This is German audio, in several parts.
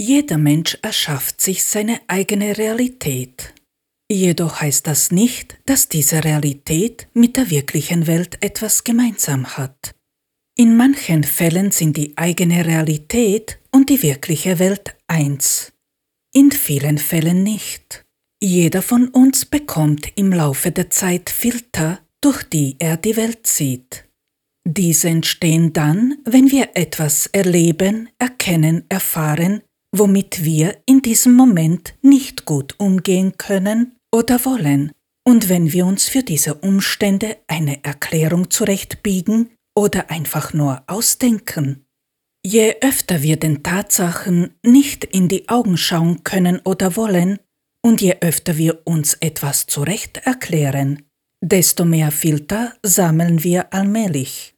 Jeder Mensch erschafft sich seine eigene Realität. Jedoch heißt das nicht, dass diese Realität mit der wirklichen Welt etwas gemeinsam hat. In manchen Fällen sind die eigene Realität und die wirkliche Welt eins. In vielen Fällen nicht. Jeder von uns bekommt im Laufe der Zeit Filter, durch die er die Welt sieht. Diese entstehen dann, wenn wir etwas erleben, erkennen, erfahren, womit wir in diesem Moment nicht gut umgehen können oder wollen, und wenn wir uns für diese Umstände eine Erklärung zurechtbiegen oder einfach nur ausdenken. Je öfter wir den Tatsachen nicht in die Augen schauen können oder wollen, und je öfter wir uns etwas zurecht erklären, desto mehr Filter sammeln wir allmählich.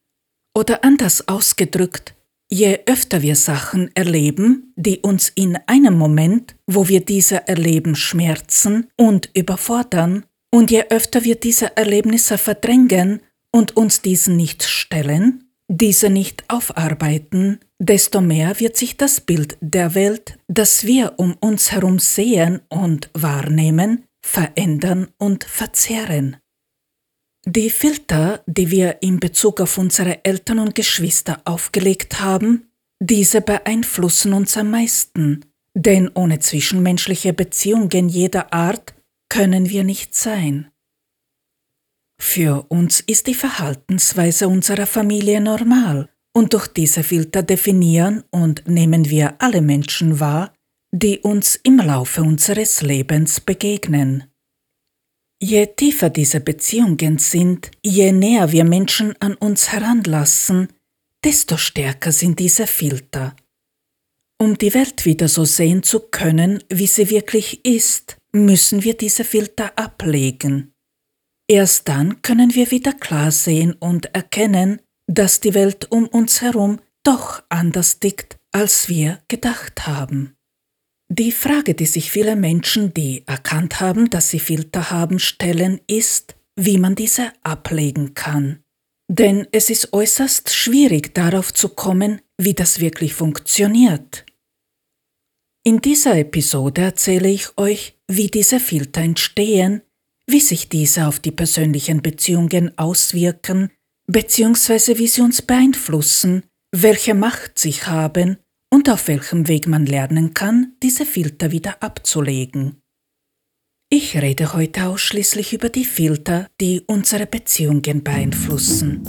Oder anders ausgedrückt, je öfter wir Sachen erleben, die uns in einem Moment, wo wir diese erleben, schmerzen und überfordern, und je öfter wir diese Erlebnisse verdrängen und uns diesen nicht stellen, diese nicht aufarbeiten, desto mehr wird sich das Bild der Welt, das wir um uns herum sehen und wahrnehmen, verändern und verzehren. Die Filter, die wir in Bezug auf unsere Eltern und Geschwister aufgelegt haben, diese beeinflussen uns am meisten, denn ohne zwischenmenschliche Beziehungen jeder Art können wir nicht sein. Für uns ist die Verhaltensweise unserer Familie normal und durch diese Filter definieren und nehmen wir alle Menschen wahr, die uns im Laufe unseres Lebens begegnen. Je tiefer diese Beziehungen sind, je näher wir Menschen an uns heranlassen, desto stärker sind diese Filter. Um die Welt wieder so sehen zu können, wie sie wirklich ist, müssen wir diese Filter ablegen. Erst dann können wir wieder klar sehen und erkennen, dass die Welt um uns herum doch anders tickt, als wir gedacht haben. Die Frage, die sich viele Menschen, die erkannt haben, dass sie Filter haben, stellen, ist, wie man diese ablegen kann. Denn es ist äußerst schwierig darauf zu kommen, wie das wirklich funktioniert. In dieser Episode erzähle ich euch, wie diese Filter entstehen, wie sich diese auf die persönlichen Beziehungen auswirken, beziehungsweise wie sie uns beeinflussen, welche Macht sie haben und auf welchem Weg man lernen kann, diese Filter wieder abzulegen. Ich rede heute ausschließlich über die Filter, die unsere Beziehungen beeinflussen.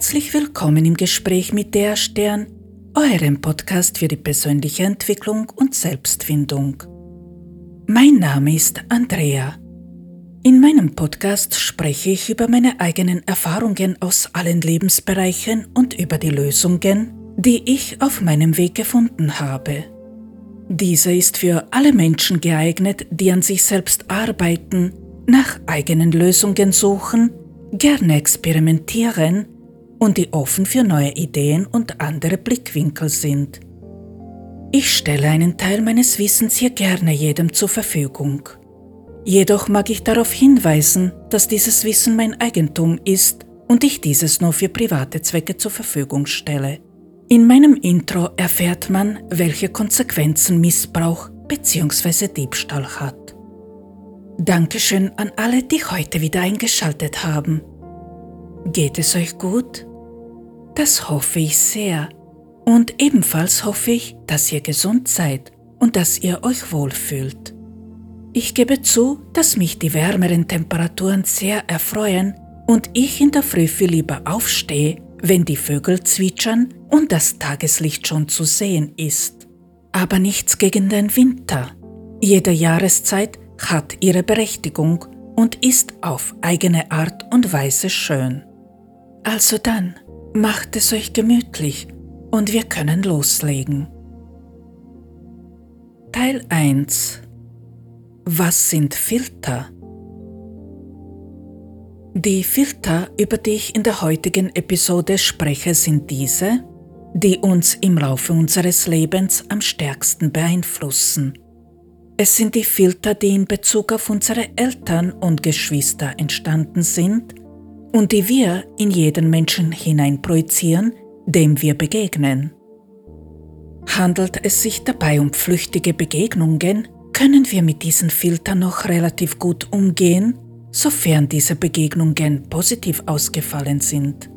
Herzlich willkommen im Gespräch mit der Stern, eurem Podcast für die persönliche Entwicklung und Selbstfindung. Mein Name ist Andrea. In meinem Podcast spreche ich über meine eigenen Erfahrungen aus allen Lebensbereichen und über die Lösungen, die ich auf meinem Weg gefunden habe. Diese ist für alle Menschen geeignet, die an sich selbst arbeiten, nach eigenen Lösungen suchen, gerne experimentieren und die offen für neue Ideen und andere Blickwinkel sind. Ich stelle einen Teil meines Wissens hier gerne jedem zur Verfügung. Jedoch mag ich darauf hinweisen, dass dieses Wissen mein Eigentum ist und ich dieses nur für private Zwecke zur Verfügung stelle. In meinem Intro erfährt man, welche Konsequenzen Missbrauch bzw. Diebstahl hat. Dankeschön an alle, die heute wieder eingeschaltet haben. Geht es euch gut? Das hoffe ich sehr. Und ebenfalls hoffe ich, dass ihr gesund seid und dass ihr euch wohlfühlt. Ich gebe zu, dass mich die wärmeren Temperaturen sehr erfreuen und ich in der Früh viel lieber aufstehe, wenn die Vögel zwitschern und das Tageslicht schon zu sehen ist. Aber nichts gegen den Winter. Jede Jahreszeit hat ihre Berechtigung und ist auf eigene Art und Weise schön. Also dann, Macht es euch gemütlich und wir können loslegen. Teil 1 Was sind Filter? Die Filter, über die ich in der heutigen Episode spreche, sind diese, die uns im Laufe unseres Lebens am stärksten beeinflussen. Es sind die Filter, die in Bezug auf unsere Eltern und Geschwister entstanden sind und die wir in jeden Menschen hineinprojizieren, dem wir begegnen. Handelt es sich dabei um flüchtige Begegnungen, können wir mit diesen Filtern noch relativ gut umgehen sofern diese Begegnungen positiv ausgefallen sind.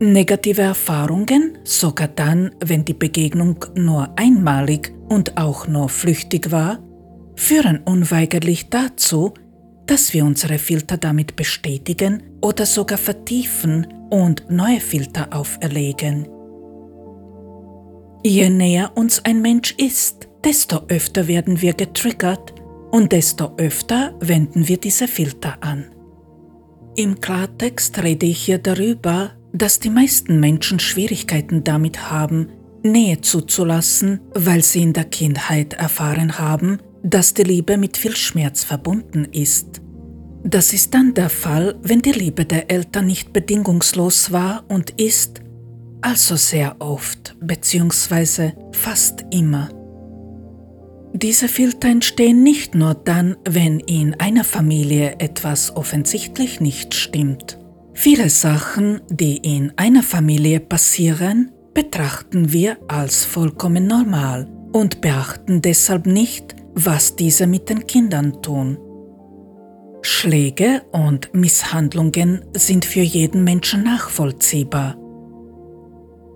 Negative Erfahrungen, sogar dann, wenn die Begegnung nur einmalig und auch nur flüchtig war, führen unweigerlich dazu, dass wir unsere Filter damit bestätigen oder sogar vertiefen und neue Filter auferlegen. Je näher uns ein Mensch ist, desto öfter werden wir getriggert und desto öfter wenden wir diese Filter an. Im Klartext rede ich hier darüber, dass die meisten Menschen Schwierigkeiten damit haben, Nähe zuzulassen, weil sie in der Kindheit erfahren haben, dass die Liebe mit viel Schmerz verbunden ist. Das ist dann der Fall, wenn die Liebe der Eltern nicht bedingungslos war und ist, also sehr oft bzw. fast immer. Diese Filter entstehen nicht nur dann, wenn in einer Familie etwas offensichtlich nicht stimmt. Viele Sachen, die in einer Familie passieren, betrachten wir als vollkommen normal und beachten deshalb nicht, was diese mit den Kindern tun. Schläge und Misshandlungen sind für jeden Menschen nachvollziehbar.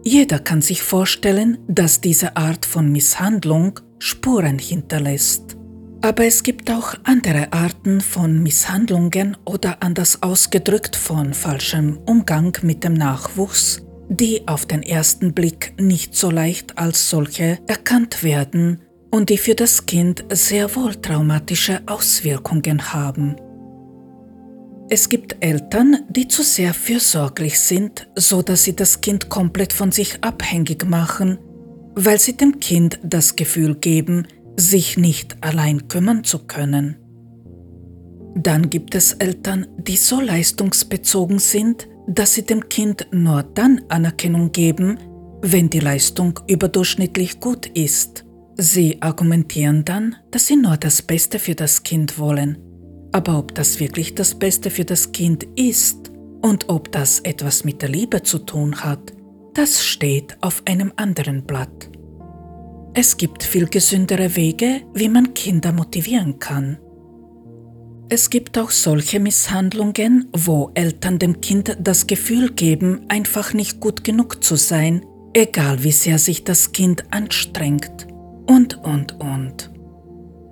Jeder kann sich vorstellen, dass diese Art von Misshandlung Spuren hinterlässt. Aber es gibt auch andere Arten von Misshandlungen oder anders ausgedrückt von falschem Umgang mit dem Nachwuchs, die auf den ersten Blick nicht so leicht als solche erkannt werden und die für das Kind sehr wohl traumatische Auswirkungen haben. Es gibt Eltern, die zu sehr fürsorglich sind, so dass sie das Kind komplett von sich abhängig machen weil sie dem Kind das Gefühl geben, sich nicht allein kümmern zu können. Dann gibt es Eltern, die so leistungsbezogen sind, dass sie dem Kind nur dann Anerkennung geben, wenn die Leistung überdurchschnittlich gut ist. Sie argumentieren dann, dass sie nur das Beste für das Kind wollen. Aber ob das wirklich das Beste für das Kind ist und ob das etwas mit der Liebe zu tun hat, das steht auf einem anderen Blatt. Es gibt viel gesündere Wege, wie man Kinder motivieren kann. Es gibt auch solche Misshandlungen, wo Eltern dem Kind das Gefühl geben, einfach nicht gut genug zu sein, egal wie sehr sich das Kind anstrengt. Und, und, und.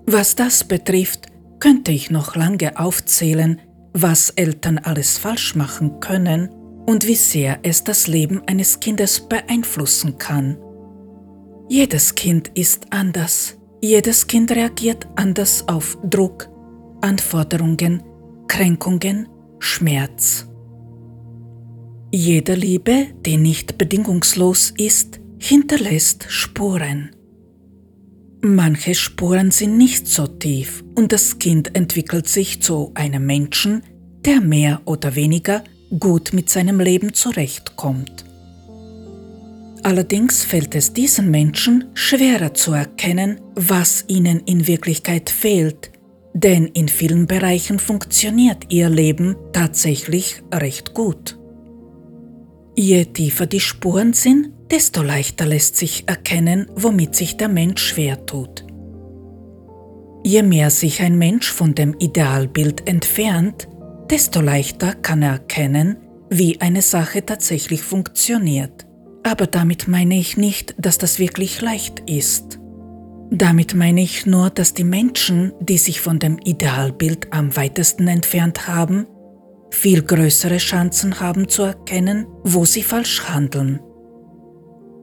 Was das betrifft, könnte ich noch lange aufzählen, was Eltern alles falsch machen können und wie sehr es das Leben eines Kindes beeinflussen kann. Jedes Kind ist anders. Jedes Kind reagiert anders auf Druck, Anforderungen, Kränkungen, Schmerz. Jede Liebe, die nicht bedingungslos ist, hinterlässt Spuren. Manche Spuren sind nicht so tief und das Kind entwickelt sich zu einem Menschen, der mehr oder weniger gut mit seinem Leben zurechtkommt. Allerdings fällt es diesen Menschen schwerer zu erkennen, was ihnen in Wirklichkeit fehlt, denn in vielen Bereichen funktioniert ihr Leben tatsächlich recht gut. Je tiefer die Spuren sind, desto leichter lässt sich erkennen, womit sich der Mensch schwer tut. Je mehr sich ein Mensch von dem Idealbild entfernt, desto leichter kann er erkennen, wie eine Sache tatsächlich funktioniert. Aber damit meine ich nicht, dass das wirklich leicht ist. Damit meine ich nur, dass die Menschen, die sich von dem Idealbild am weitesten entfernt haben, viel größere Chancen haben zu erkennen, wo sie falsch handeln.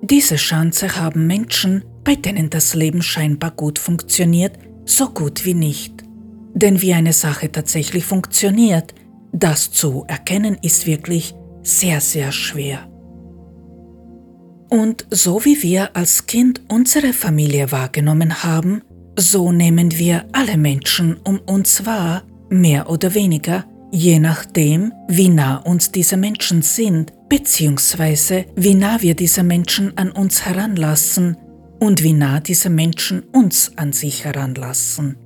Diese Chance haben Menschen, bei denen das Leben scheinbar gut funktioniert, so gut wie nicht. Denn wie eine Sache tatsächlich funktioniert, das zu erkennen ist wirklich sehr, sehr schwer. Und so wie wir als Kind unsere Familie wahrgenommen haben, so nehmen wir alle Menschen um uns wahr, mehr oder weniger, je nachdem, wie nah uns diese Menschen sind, beziehungsweise wie nah wir diese Menschen an uns heranlassen und wie nah diese Menschen uns an sich heranlassen.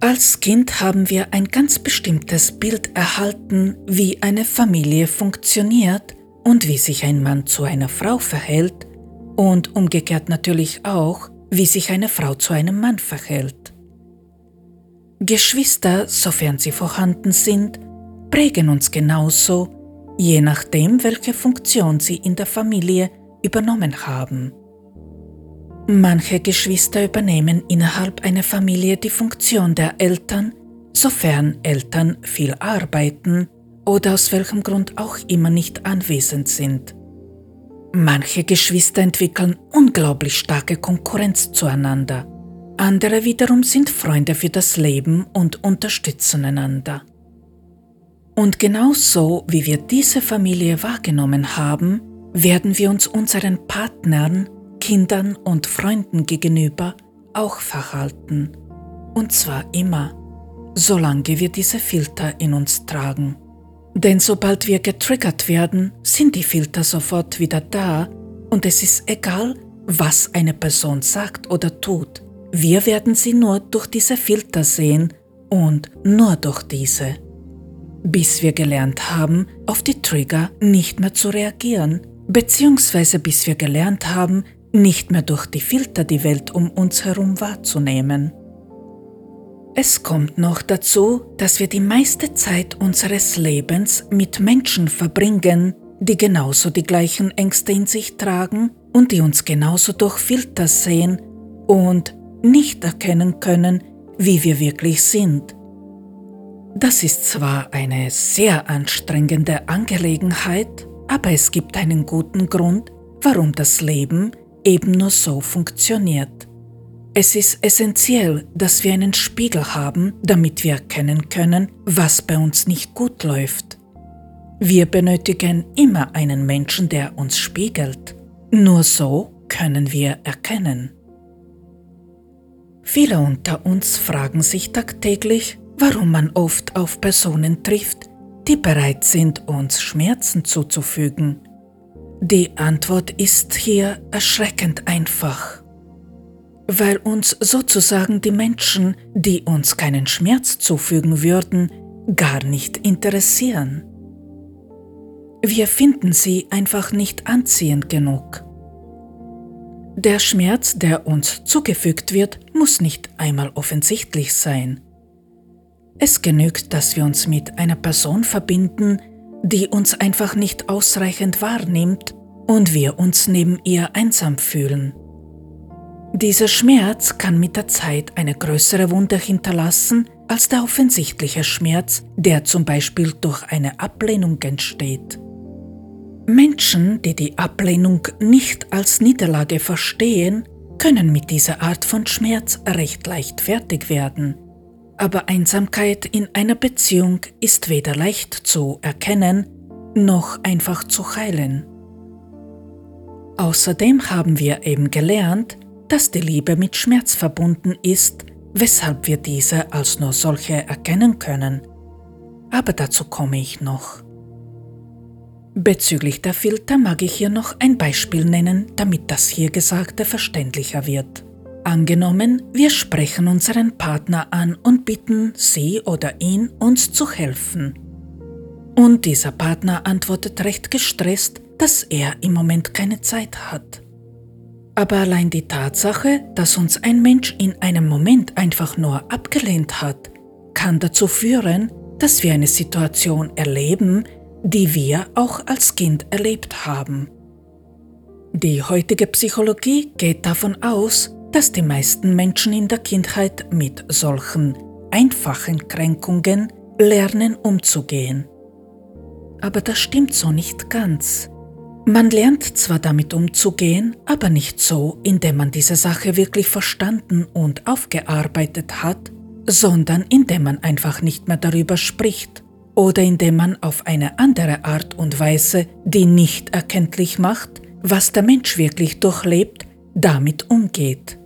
Als Kind haben wir ein ganz bestimmtes Bild erhalten, wie eine Familie funktioniert und wie sich ein Mann zu einer Frau verhält und umgekehrt natürlich auch, wie sich eine Frau zu einem Mann verhält. Geschwister, sofern sie vorhanden sind, prägen uns genauso, je nachdem, welche Funktion sie in der Familie übernommen haben. Manche Geschwister übernehmen innerhalb einer Familie die Funktion der Eltern, sofern Eltern viel arbeiten oder aus welchem Grund auch immer nicht anwesend sind. Manche Geschwister entwickeln unglaublich starke Konkurrenz zueinander. Andere wiederum sind Freunde für das Leben und unterstützen einander. Und genauso wie wir diese Familie wahrgenommen haben, werden wir uns unseren Partnern Kindern und Freunden gegenüber auch verhalten. Und zwar immer, solange wir diese Filter in uns tragen. Denn sobald wir getriggert werden, sind die Filter sofort wieder da und es ist egal, was eine Person sagt oder tut. Wir werden sie nur durch diese Filter sehen und nur durch diese. Bis wir gelernt haben, auf die Trigger nicht mehr zu reagieren, beziehungsweise bis wir gelernt haben, nicht mehr durch die Filter die Welt um uns herum wahrzunehmen. Es kommt noch dazu, dass wir die meiste Zeit unseres Lebens mit Menschen verbringen, die genauso die gleichen Ängste in sich tragen und die uns genauso durch Filter sehen und nicht erkennen können, wie wir wirklich sind. Das ist zwar eine sehr anstrengende Angelegenheit, aber es gibt einen guten Grund, warum das Leben eben nur so funktioniert. Es ist essentiell, dass wir einen Spiegel haben, damit wir erkennen können, was bei uns nicht gut läuft. Wir benötigen immer einen Menschen, der uns spiegelt. Nur so können wir erkennen. Viele unter uns fragen sich tagtäglich, warum man oft auf Personen trifft, die bereit sind, uns Schmerzen zuzufügen. Die Antwort ist hier erschreckend einfach. Weil uns sozusagen die Menschen, die uns keinen Schmerz zufügen würden, gar nicht interessieren. Wir finden sie einfach nicht anziehend genug. Der Schmerz, der uns zugefügt wird, muss nicht einmal offensichtlich sein. Es genügt, dass wir uns mit einer Person verbinden, die uns einfach nicht ausreichend wahrnimmt und wir uns neben ihr einsam fühlen. Dieser Schmerz kann mit der Zeit eine größere Wunde hinterlassen als der offensichtliche Schmerz, der zum Beispiel durch eine Ablehnung entsteht. Menschen, die die Ablehnung nicht als Niederlage verstehen, können mit dieser Art von Schmerz recht leicht fertig werden aber Einsamkeit in einer Beziehung ist weder leicht zu erkennen noch einfach zu heilen. Außerdem haben wir eben gelernt, dass die Liebe mit Schmerz verbunden ist, weshalb wir diese als nur solche erkennen können. Aber dazu komme ich noch. Bezüglich der Filter mag ich hier noch ein Beispiel nennen, damit das hier Gesagte verständlicher wird. Angenommen, wir sprechen unseren Partner an und bitten sie oder ihn, uns zu helfen. Und dieser Partner antwortet recht gestresst, dass er im Moment keine Zeit hat. Aber allein die Tatsache, dass uns ein Mensch in einem Moment einfach nur abgelehnt hat, kann dazu führen, dass wir eine Situation erleben, die wir auch als Kind erlebt haben. Die heutige Psychologie geht davon aus, dass die meisten Menschen in der Kindheit mit solchen einfachen Kränkungen lernen umzugehen. Aber das stimmt so nicht ganz. Man lernt zwar damit umzugehen, aber nicht so, indem man diese Sache wirklich verstanden und aufgearbeitet hat, sondern indem man einfach nicht mehr darüber spricht oder indem man auf eine andere Art und Weise, die nicht erkenntlich macht, was der Mensch wirklich durchlebt, damit umgeht.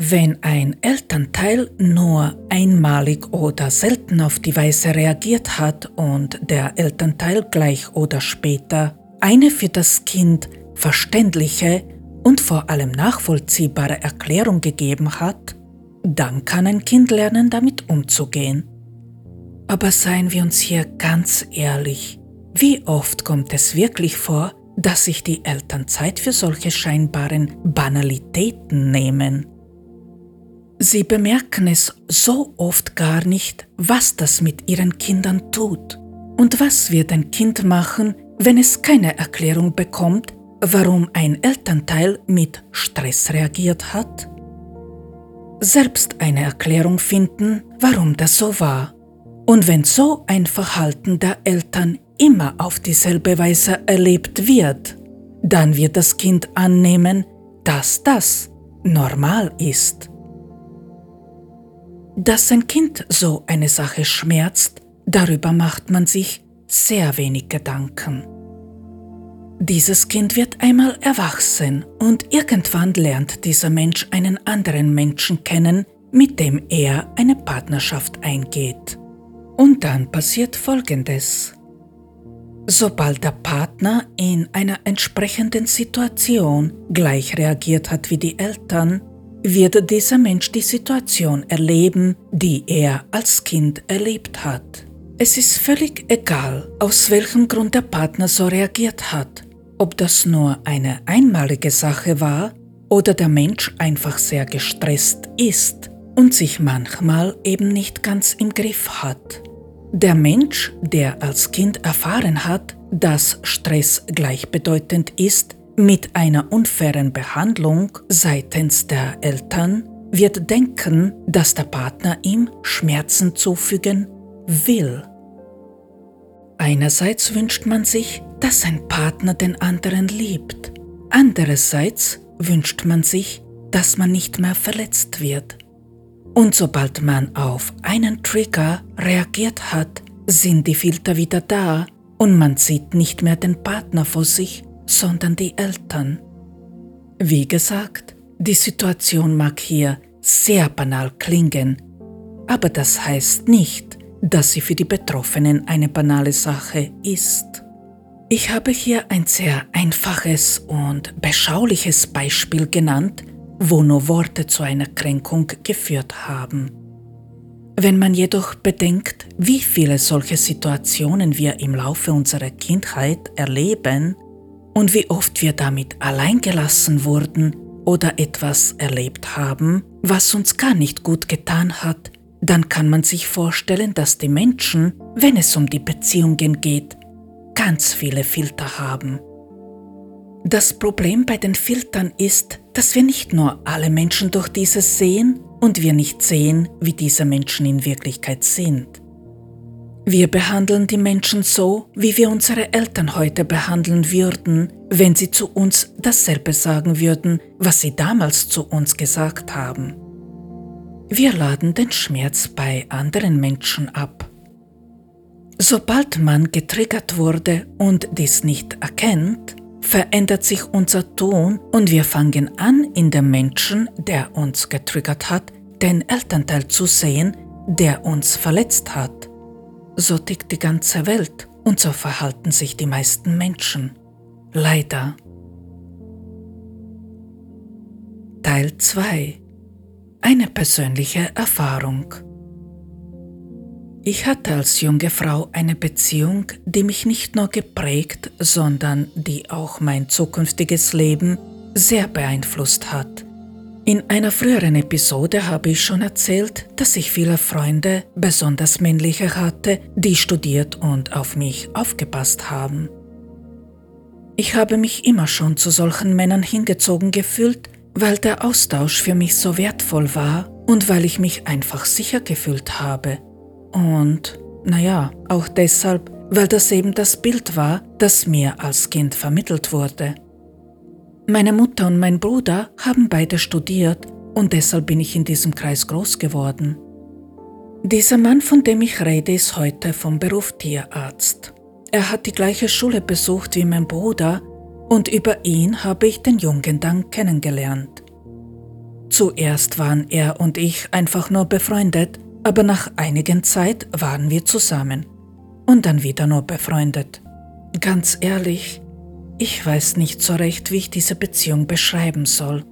Wenn ein Elternteil nur einmalig oder selten auf die Weise reagiert hat und der Elternteil gleich oder später eine für das Kind verständliche und vor allem nachvollziehbare Erklärung gegeben hat, dann kann ein Kind lernen, damit umzugehen. Aber seien wir uns hier ganz ehrlich, wie oft kommt es wirklich vor, dass sich die Eltern Zeit für solche scheinbaren Banalitäten nehmen? Sie bemerken es so oft gar nicht, was das mit ihren Kindern tut. Und was wird ein Kind machen, wenn es keine Erklärung bekommt, warum ein Elternteil mit Stress reagiert hat? Selbst eine Erklärung finden, warum das so war. Und wenn so ein Verhalten der Eltern immer auf dieselbe Weise erlebt wird, dann wird das Kind annehmen, dass das normal ist. Dass ein Kind so eine Sache schmerzt, darüber macht man sich sehr wenig Gedanken. Dieses Kind wird einmal erwachsen und irgendwann lernt dieser Mensch einen anderen Menschen kennen, mit dem er eine Partnerschaft eingeht. Und dann passiert Folgendes. Sobald der Partner in einer entsprechenden Situation gleich reagiert hat wie die Eltern, wird dieser Mensch die Situation erleben, die er als Kind erlebt hat. Es ist völlig egal, aus welchem Grund der Partner so reagiert hat, ob das nur eine einmalige Sache war oder der Mensch einfach sehr gestresst ist und sich manchmal eben nicht ganz im Griff hat. Der Mensch, der als Kind erfahren hat, dass Stress gleichbedeutend ist mit einer unfairen Behandlung seitens der Eltern wird denken, dass der Partner ihm Schmerzen zufügen will. Einerseits wünscht man sich, dass ein Partner den anderen liebt. Andererseits wünscht man sich, dass man nicht mehr verletzt wird. Und sobald man auf einen Trigger reagiert hat, sind die Filter wieder da und man sieht nicht mehr den Partner vor sich, sondern die Eltern. Wie gesagt, die Situation mag hier sehr banal klingen, aber das heißt nicht, dass sie für die Betroffenen eine banale Sache ist. Ich habe hier ein sehr einfaches und beschauliches Beispiel genannt, wo nur Worte zu einer Kränkung geführt haben. Wenn man jedoch bedenkt, wie viele solche Situationen wir im Laufe unserer Kindheit erleben, und wie oft wir damit alleingelassen wurden oder etwas erlebt haben, was uns gar nicht gut getan hat, dann kann man sich vorstellen, dass die Menschen, wenn es um die Beziehungen geht, ganz viele Filter haben. Das Problem bei den Filtern ist, dass wir nicht nur alle Menschen durch dieses sehen und wir nicht sehen, wie diese Menschen in Wirklichkeit sind. Wir behandeln die Menschen so, wie wir unsere Eltern heute behandeln würden, wenn sie zu uns dasselbe sagen würden, was sie damals zu uns gesagt haben. Wir laden den Schmerz bei anderen Menschen ab. Sobald man getriggert wurde und dies nicht erkennt, verändert sich unser Ton und wir fangen an, in dem Menschen, der uns getriggert hat, den Elternteil zu sehen, der uns verletzt hat so tickt die ganze Welt und so verhalten sich die meisten Menschen. Leider. Teil 2 Eine persönliche Erfahrung Ich hatte als junge Frau eine Beziehung, die mich nicht nur geprägt, sondern die auch mein zukünftiges Leben sehr beeinflusst hat. In einer früheren Episode habe ich schon erzählt, dass ich viele Freunde, besonders männliche, hatte, die studiert und auf mich aufgepasst haben. Ich habe mich immer schon zu solchen Männern hingezogen gefühlt, weil der Austausch für mich so wertvoll war und weil ich mich einfach sicher gefühlt habe. Und, naja, auch deshalb, weil das eben das Bild war, das mir als Kind vermittelt wurde. Meine Mutter und mein Bruder haben beide studiert und deshalb bin ich in diesem Kreis groß geworden. Dieser Mann, von dem ich rede, ist heute vom Beruf Tierarzt. Er hat die gleiche Schule besucht wie mein Bruder und über ihn habe ich den Jungen dann kennengelernt. Zuerst waren er und ich einfach nur befreundet, aber nach einigen Zeit waren wir zusammen und dann wieder nur befreundet. Ganz ehrlich, ich weiß nicht so recht, wie ich diese Beziehung beschreiben soll.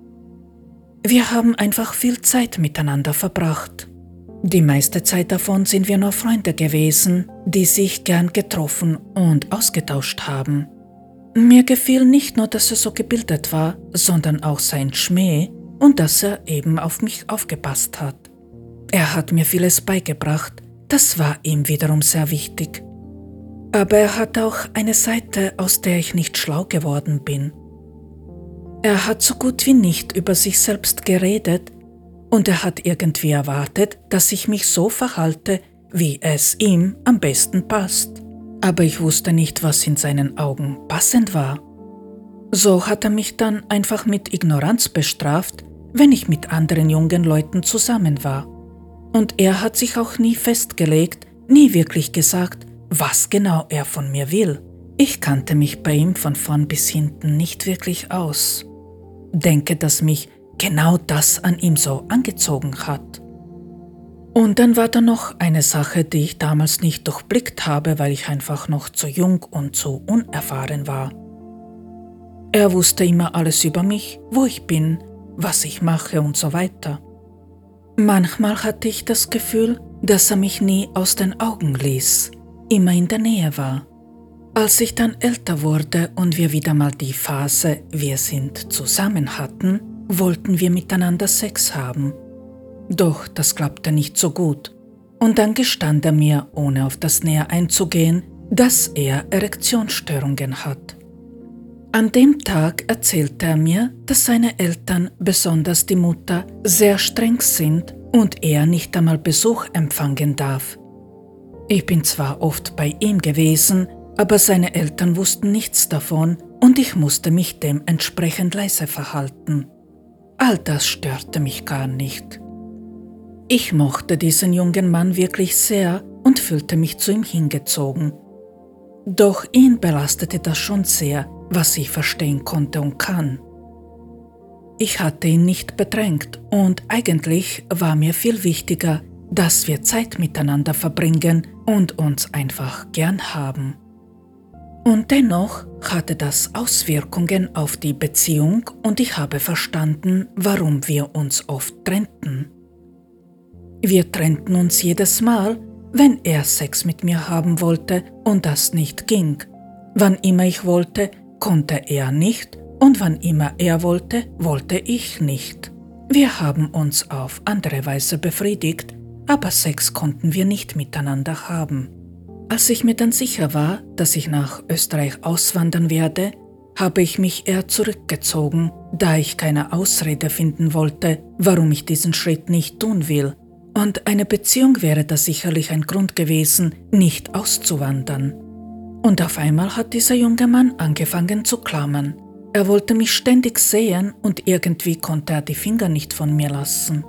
Wir haben einfach viel Zeit miteinander verbracht. Die meiste Zeit davon sind wir nur Freunde gewesen, die sich gern getroffen und ausgetauscht haben. Mir gefiel nicht nur, dass er so gebildet war, sondern auch sein Schmäh und dass er eben auf mich aufgepasst hat. Er hat mir vieles beigebracht, das war ihm wiederum sehr wichtig. Aber er hat auch eine Seite, aus der ich nicht schlau geworden bin. Er hat so gut wie nicht über sich selbst geredet und er hat irgendwie erwartet, dass ich mich so verhalte, wie es ihm am besten passt. Aber ich wusste nicht, was in seinen Augen passend war. So hat er mich dann einfach mit Ignoranz bestraft, wenn ich mit anderen jungen Leuten zusammen war. Und er hat sich auch nie festgelegt, nie wirklich gesagt, was genau er von mir will. Ich kannte mich bei ihm von vorn bis hinten nicht wirklich aus. Denke, dass mich genau das an ihm so angezogen hat. Und dann war da noch eine Sache, die ich damals nicht durchblickt habe, weil ich einfach noch zu jung und zu unerfahren war. Er wusste immer alles über mich, wo ich bin, was ich mache und so weiter. Manchmal hatte ich das Gefühl, dass er mich nie aus den Augen ließ, immer in der Nähe war. Als ich dann älter wurde und wir wieder mal die Phase Wir sind zusammen hatten, wollten wir miteinander Sex haben. Doch das klappte nicht so gut. Und dann gestand er mir, ohne auf das Näher einzugehen, dass er Erektionsstörungen hat. An dem Tag erzählte er mir, dass seine Eltern, besonders die Mutter, sehr streng sind und er nicht einmal Besuch empfangen darf. Ich bin zwar oft bei ihm gewesen, aber seine Eltern wussten nichts davon und ich musste mich dementsprechend leise verhalten. All das störte mich gar nicht. Ich mochte diesen jungen Mann wirklich sehr und fühlte mich zu ihm hingezogen. Doch ihn belastete das schon sehr, was ich verstehen konnte und kann. Ich hatte ihn nicht bedrängt und eigentlich war mir viel wichtiger, dass wir Zeit miteinander verbringen und uns einfach gern haben. Und dennoch hatte das Auswirkungen auf die Beziehung und ich habe verstanden, warum wir uns oft trennten. Wir trennten uns jedes Mal, wenn er Sex mit mir haben wollte und das nicht ging. Wann immer ich wollte, konnte er nicht und wann immer er wollte, wollte ich nicht. Wir haben uns auf andere Weise befriedigt, aber Sex konnten wir nicht miteinander haben. Als ich mir dann sicher war, dass ich nach Österreich auswandern werde, habe ich mich eher zurückgezogen, da ich keine Ausrede finden wollte, warum ich diesen Schritt nicht tun will. Und eine Beziehung wäre da sicherlich ein Grund gewesen, nicht auszuwandern. Und auf einmal hat dieser junge Mann angefangen zu klammern. Er wollte mich ständig sehen und irgendwie konnte er die Finger nicht von mir lassen.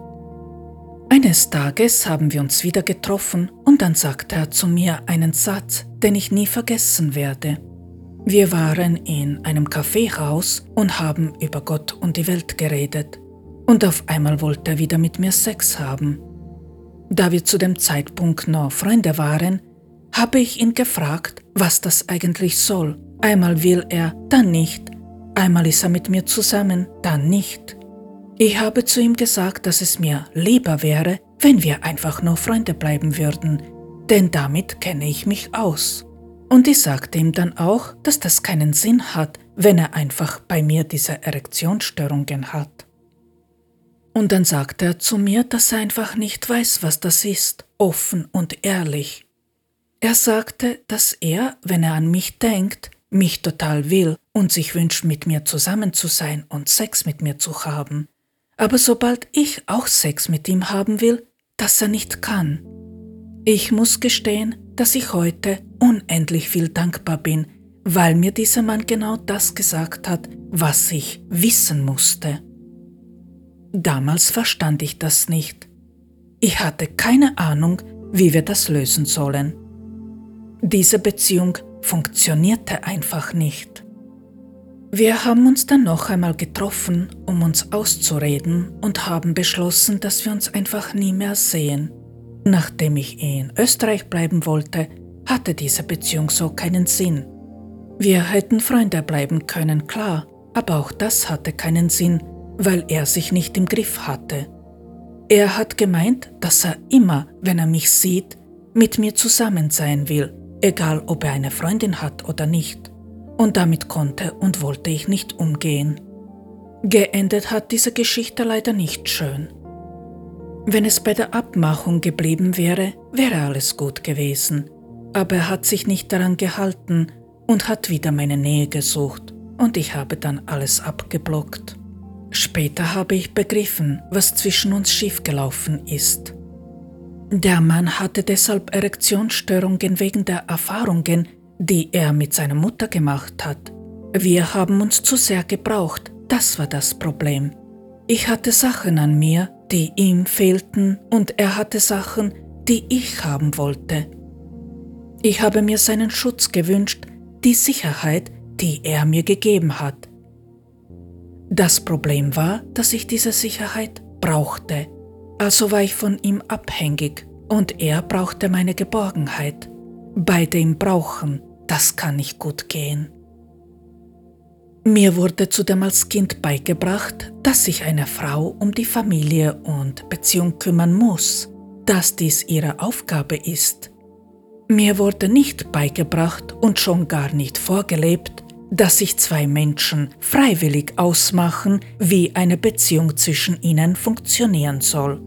Eines Tages haben wir uns wieder getroffen und dann sagte er zu mir einen Satz, den ich nie vergessen werde. Wir waren in einem Kaffeehaus und haben über Gott und die Welt geredet. Und auf einmal wollte er wieder mit mir Sex haben. Da wir zu dem Zeitpunkt noch Freunde waren, habe ich ihn gefragt, was das eigentlich soll. Einmal will er, dann nicht. Einmal ist er mit mir zusammen, dann nicht. Ich habe zu ihm gesagt, dass es mir lieber wäre, wenn wir einfach nur Freunde bleiben würden, denn damit kenne ich mich aus. Und ich sagte ihm dann auch, dass das keinen Sinn hat, wenn er einfach bei mir diese Erektionsstörungen hat. Und dann sagte er zu mir, dass er einfach nicht weiß, was das ist, offen und ehrlich. Er sagte, dass er, wenn er an mich denkt, mich total will und sich wünscht, mit mir zusammen zu sein und Sex mit mir zu haben aber sobald ich auch Sex mit ihm haben will, dass er nicht kann. Ich muss gestehen, dass ich heute unendlich viel dankbar bin, weil mir dieser Mann genau das gesagt hat, was ich wissen musste. Damals verstand ich das nicht. Ich hatte keine Ahnung, wie wir das lösen sollen. Diese Beziehung funktionierte einfach nicht. Wir haben uns dann noch einmal getroffen, um uns auszureden und haben beschlossen, dass wir uns einfach nie mehr sehen. Nachdem ich in Österreich bleiben wollte, hatte diese Beziehung so keinen Sinn. Wir hätten Freunde bleiben können, klar, aber auch das hatte keinen Sinn, weil er sich nicht im Griff hatte. Er hat gemeint, dass er immer, wenn er mich sieht, mit mir zusammen sein will, egal ob er eine Freundin hat oder nicht und damit konnte und wollte ich nicht umgehen. Geendet hat diese Geschichte leider nicht schön. Wenn es bei der Abmachung geblieben wäre, wäre alles gut gewesen, aber er hat sich nicht daran gehalten und hat wieder meine Nähe gesucht und ich habe dann alles abgeblockt. Später habe ich begriffen, was zwischen uns schiefgelaufen ist. Der Mann hatte deshalb Erektionsstörungen wegen der Erfahrungen, die er mit seiner Mutter gemacht hat. Wir haben uns zu sehr gebraucht, das war das Problem. Ich hatte Sachen an mir, die ihm fehlten, und er hatte Sachen, die ich haben wollte. Ich habe mir seinen Schutz gewünscht, die Sicherheit, die er mir gegeben hat. Das Problem war, dass ich diese Sicherheit brauchte, also war ich von ihm abhängig und er brauchte meine Geborgenheit. Bei dem Brauchen das kann nicht gut gehen. Mir wurde zudem als Kind beigebracht, dass sich eine Frau um die Familie und Beziehung kümmern muss, dass dies ihre Aufgabe ist. Mir wurde nicht beigebracht und schon gar nicht vorgelebt, dass sich zwei Menschen freiwillig ausmachen, wie eine Beziehung zwischen ihnen funktionieren soll.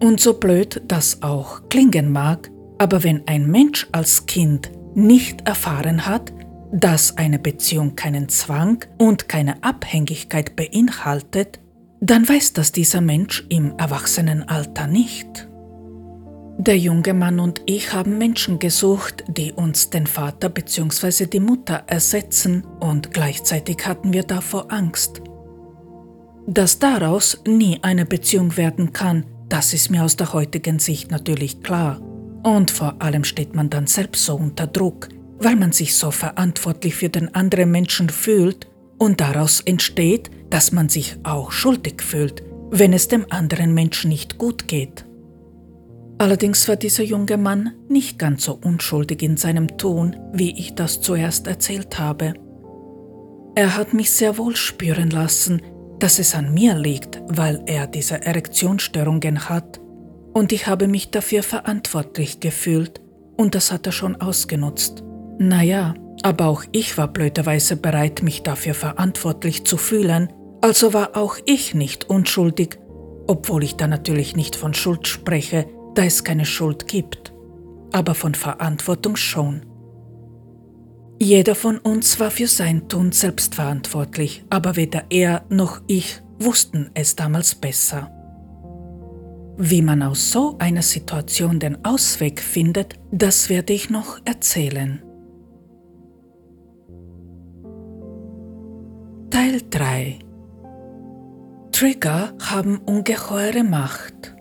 Und so blöd das auch klingen mag, aber wenn ein Mensch als Kind nicht erfahren hat, dass eine Beziehung keinen Zwang und keine Abhängigkeit beinhaltet, dann weiß das dieser Mensch im Erwachsenenalter nicht. Der junge Mann und ich haben Menschen gesucht, die uns den Vater bzw. die Mutter ersetzen und gleichzeitig hatten wir davor Angst. Dass daraus nie eine Beziehung werden kann, das ist mir aus der heutigen Sicht natürlich klar. Und vor allem steht man dann selbst so unter Druck, weil man sich so verantwortlich für den anderen Menschen fühlt und daraus entsteht, dass man sich auch schuldig fühlt, wenn es dem anderen Menschen nicht gut geht. Allerdings war dieser junge Mann nicht ganz so unschuldig in seinem Tun, wie ich das zuerst erzählt habe. Er hat mich sehr wohl spüren lassen, dass es an mir liegt, weil er diese Erektionsstörungen hat und ich habe mich dafür verantwortlich gefühlt und das hat er schon ausgenutzt. Naja, aber auch ich war blöderweise bereit, mich dafür verantwortlich zu fühlen, also war auch ich nicht unschuldig, obwohl ich da natürlich nicht von Schuld spreche, da es keine Schuld gibt, aber von Verantwortung schon. Jeder von uns war für sein Tun selbst verantwortlich, aber weder er noch ich wussten es damals besser. Wie man aus so einer Situation den Ausweg findet, das werde ich noch erzählen. Teil 3 Trigger haben ungeheure Macht.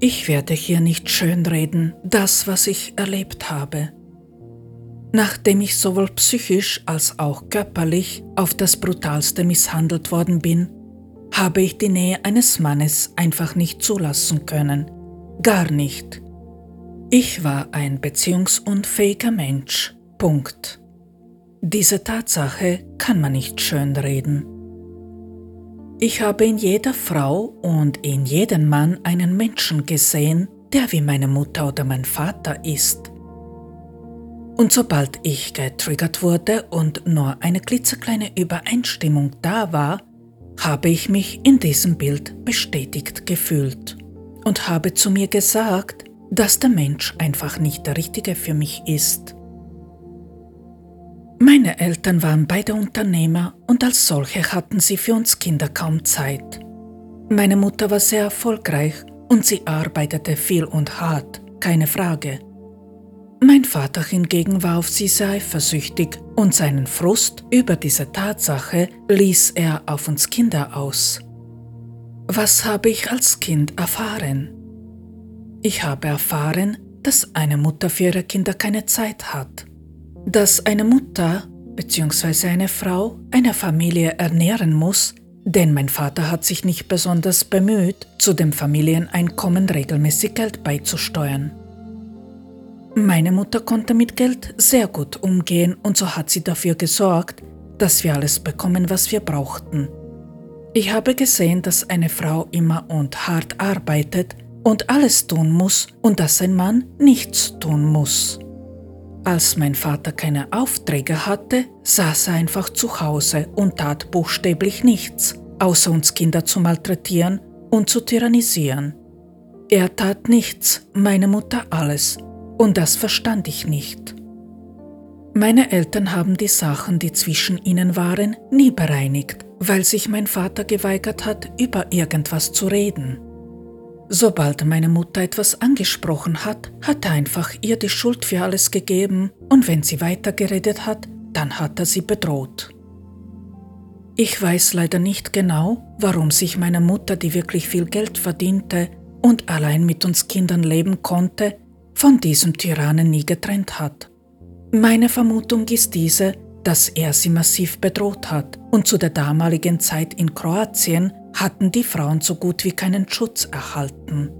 Ich werde hier nicht schönreden, das, was ich erlebt habe. Nachdem ich sowohl psychisch als auch körperlich auf das brutalste misshandelt worden bin, habe ich die Nähe eines Mannes einfach nicht zulassen können. Gar nicht. Ich war ein beziehungsunfähiger Mensch. Punkt. Diese Tatsache kann man nicht schönreden. Ich habe in jeder Frau und in jedem Mann einen Menschen gesehen, der wie meine Mutter oder mein Vater ist. Und sobald ich getriggert wurde und nur eine klitzekleine Übereinstimmung da war, habe ich mich in diesem Bild bestätigt gefühlt und habe zu mir gesagt, dass der Mensch einfach nicht der Richtige für mich ist. Meine Eltern waren beide Unternehmer und als solche hatten sie für uns Kinder kaum Zeit. Meine Mutter war sehr erfolgreich und sie arbeitete viel und hart, keine Frage. Mein Vater hingegen war auf sie sehr eifersüchtig und seinen Frust über diese Tatsache ließ er auf uns Kinder aus. Was habe ich als Kind erfahren? Ich habe erfahren, dass eine Mutter für ihre Kinder keine Zeit hat, dass eine Mutter bzw. eine Frau eine Familie ernähren muss, denn mein Vater hat sich nicht besonders bemüht, zu dem Familieneinkommen regelmäßig Geld beizusteuern. Meine Mutter konnte mit Geld sehr gut umgehen und so hat sie dafür gesorgt, dass wir alles bekommen, was wir brauchten. Ich habe gesehen, dass eine Frau immer und hart arbeitet und alles tun muss und dass ein Mann nichts tun muss. Als mein Vater keine Aufträge hatte, saß er einfach zu Hause und tat buchstäblich nichts, außer uns Kinder zu malträtieren und zu tyrannisieren. Er tat nichts, meine Mutter alles, und das verstand ich nicht. Meine Eltern haben die Sachen, die zwischen ihnen waren, nie bereinigt, weil sich mein Vater geweigert hat, über irgendwas zu reden. Sobald meine Mutter etwas angesprochen hat, hat er einfach ihr die Schuld für alles gegeben und wenn sie weitergeredet hat, dann hat er sie bedroht. Ich weiß leider nicht genau, warum sich meine Mutter, die wirklich viel Geld verdiente und allein mit uns Kindern leben konnte, von diesem Tyrannen nie getrennt hat. Meine Vermutung ist diese, dass er sie massiv bedroht hat und zu der damaligen Zeit in Kroatien hatten die Frauen so gut wie keinen Schutz erhalten.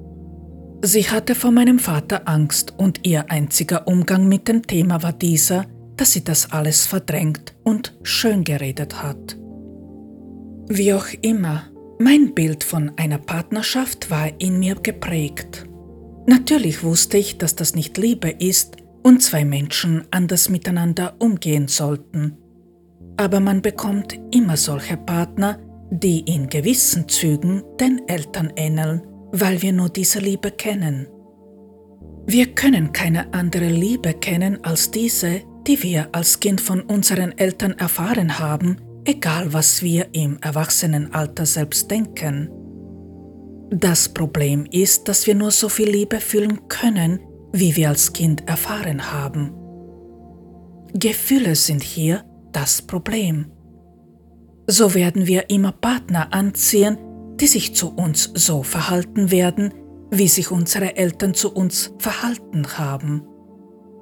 Sie hatte vor meinem Vater Angst und ihr einziger Umgang mit dem Thema war dieser, dass sie das alles verdrängt und schön geredet hat. Wie auch immer, mein Bild von einer Partnerschaft war in mir geprägt. Natürlich wusste ich, dass das nicht Liebe ist und zwei Menschen anders miteinander umgehen sollten. Aber man bekommt immer solche Partner, die in gewissen Zügen den Eltern ähneln, weil wir nur diese Liebe kennen. Wir können keine andere Liebe kennen als diese, die wir als Kind von unseren Eltern erfahren haben, egal was wir im Erwachsenenalter selbst denken. Das Problem ist, dass wir nur so viel Liebe fühlen können, wie wir als Kind erfahren haben. Gefühle sind hier das Problem so werden wir immer Partner anziehen, die sich zu uns so verhalten werden, wie sich unsere Eltern zu uns verhalten haben.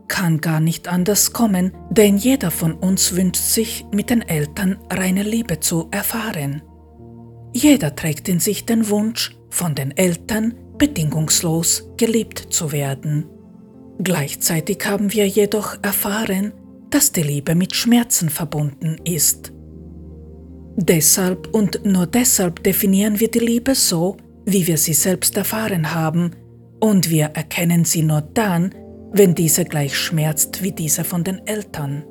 Kann gar nicht anders kommen, denn jeder von uns wünscht sich, mit den Eltern reine Liebe zu erfahren. Jeder trägt in sich den Wunsch, von den Eltern bedingungslos geliebt zu werden. Gleichzeitig haben wir jedoch erfahren, dass die Liebe mit Schmerzen verbunden ist. Deshalb und nur deshalb definieren wir die Liebe so, wie wir sie selbst erfahren haben, und wir erkennen sie nur dann, wenn diese gleich schmerzt wie diese von den Eltern.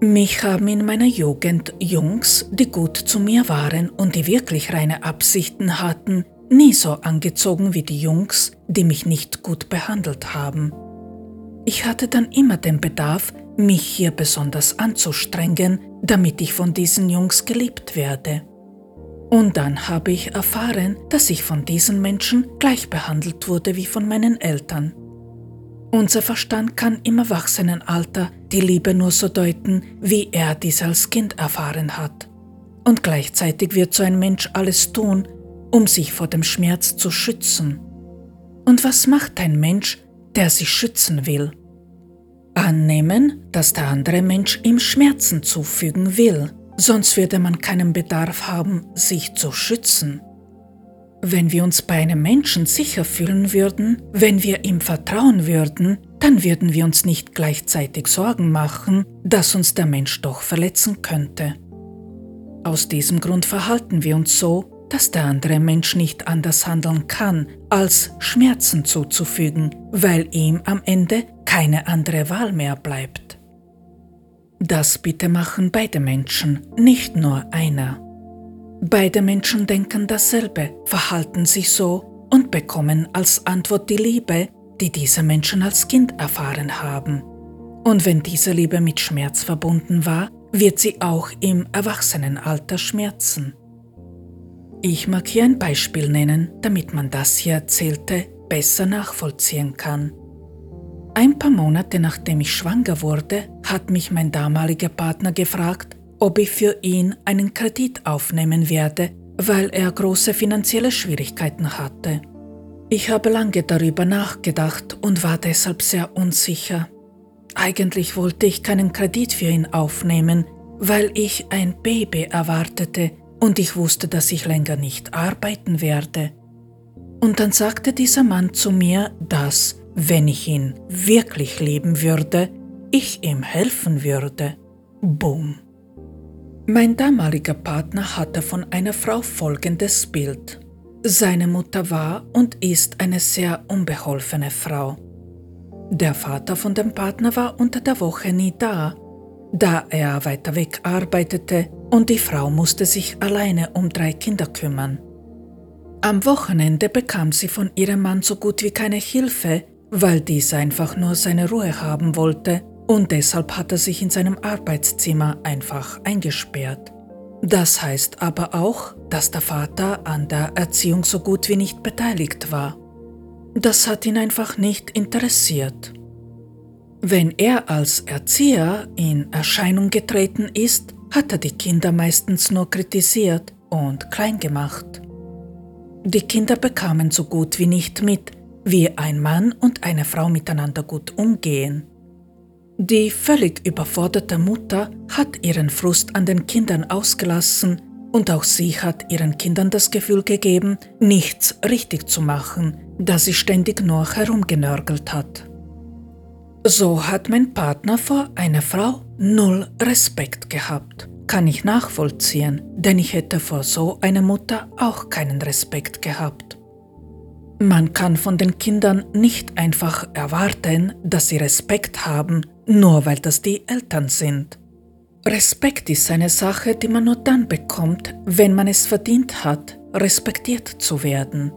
Mich haben in meiner Jugend Jungs, die gut zu mir waren und die wirklich reine Absichten hatten, nie so angezogen wie die Jungs, die mich nicht gut behandelt haben. Ich hatte dann immer den Bedarf, mich hier besonders anzustrengen, damit ich von diesen Jungs geliebt werde. Und dann habe ich erfahren, dass ich von diesen Menschen gleich behandelt wurde wie von meinen Eltern. Unser Verstand kann im Erwachsenenalter die Liebe nur so deuten, wie er dies als Kind erfahren hat. Und gleichzeitig wird so ein Mensch alles tun, um sich vor dem Schmerz zu schützen. Und was macht ein Mensch, der sich schützen will? Annehmen, dass der andere Mensch ihm Schmerzen zufügen will, sonst würde man keinen Bedarf haben, sich zu schützen. Wenn wir uns bei einem Menschen sicher fühlen würden, wenn wir ihm vertrauen würden, dann würden wir uns nicht gleichzeitig Sorgen machen, dass uns der Mensch doch verletzen könnte. Aus diesem Grund verhalten wir uns so, dass der andere Mensch nicht anders handeln kann, als Schmerzen zuzufügen, weil ihm am Ende keine andere Wahl mehr bleibt. Das bitte machen beide Menschen, nicht nur einer. Beide Menschen denken dasselbe, verhalten sich so und bekommen als Antwort die Liebe, die diese Menschen als Kind erfahren haben. Und wenn diese Liebe mit Schmerz verbunden war, wird sie auch im Erwachsenenalter schmerzen. Ich mag hier ein Beispiel nennen, damit man das hier Erzählte besser nachvollziehen kann. Ein paar Monate nachdem ich schwanger wurde, hat mich mein damaliger Partner gefragt, ob ich für ihn einen Kredit aufnehmen werde, weil er große finanzielle Schwierigkeiten hatte. Ich habe lange darüber nachgedacht und war deshalb sehr unsicher. eigentlich wollte ich keinen Kredit für ihn aufnehmen, weil ich ein Baby erwartete und ich wusste, dass ich länger nicht arbeiten werde. Und dann sagte dieser Mann zu mir, dass, wenn ich ihn wirklich lieben würde, ich ihm helfen würde. Boom. Mein damaliger Partner hatte von einer Frau folgendes Bild. Seine Mutter war und ist eine sehr unbeholfene Frau. Der Vater von dem Partner war unter der Woche nie da, da er weiter weg arbeitete und die Frau musste sich alleine um drei Kinder kümmern. Am Wochenende bekam sie von ihrem Mann so gut wie keine Hilfe, weil dieser einfach nur seine Ruhe haben wollte und deshalb hat er sich in seinem Arbeitszimmer einfach eingesperrt. Das heißt aber auch, dass der Vater an der Erziehung so gut wie nicht beteiligt war. Das hat ihn einfach nicht interessiert. Wenn er als Erzieher in Erscheinung getreten ist, hat er die Kinder meistens nur kritisiert und klein gemacht. Die Kinder bekamen so gut wie nicht mit, wie ein Mann und eine Frau miteinander gut umgehen. Die völlig überforderte Mutter hat ihren Frust an den Kindern ausgelassen und auch sie hat ihren Kindern das Gefühl gegeben, nichts richtig zu machen, da sie ständig nur herumgenörgelt hat. So hat mein Partner vor einer Frau null Respekt gehabt. Kann ich nachvollziehen, denn ich hätte vor so einer Mutter auch keinen Respekt gehabt. Man kann von den Kindern nicht einfach erwarten, dass sie Respekt haben, nur weil das die Eltern sind. Respekt ist eine Sache, die man nur dann bekommt, wenn man es verdient hat, respektiert zu werden.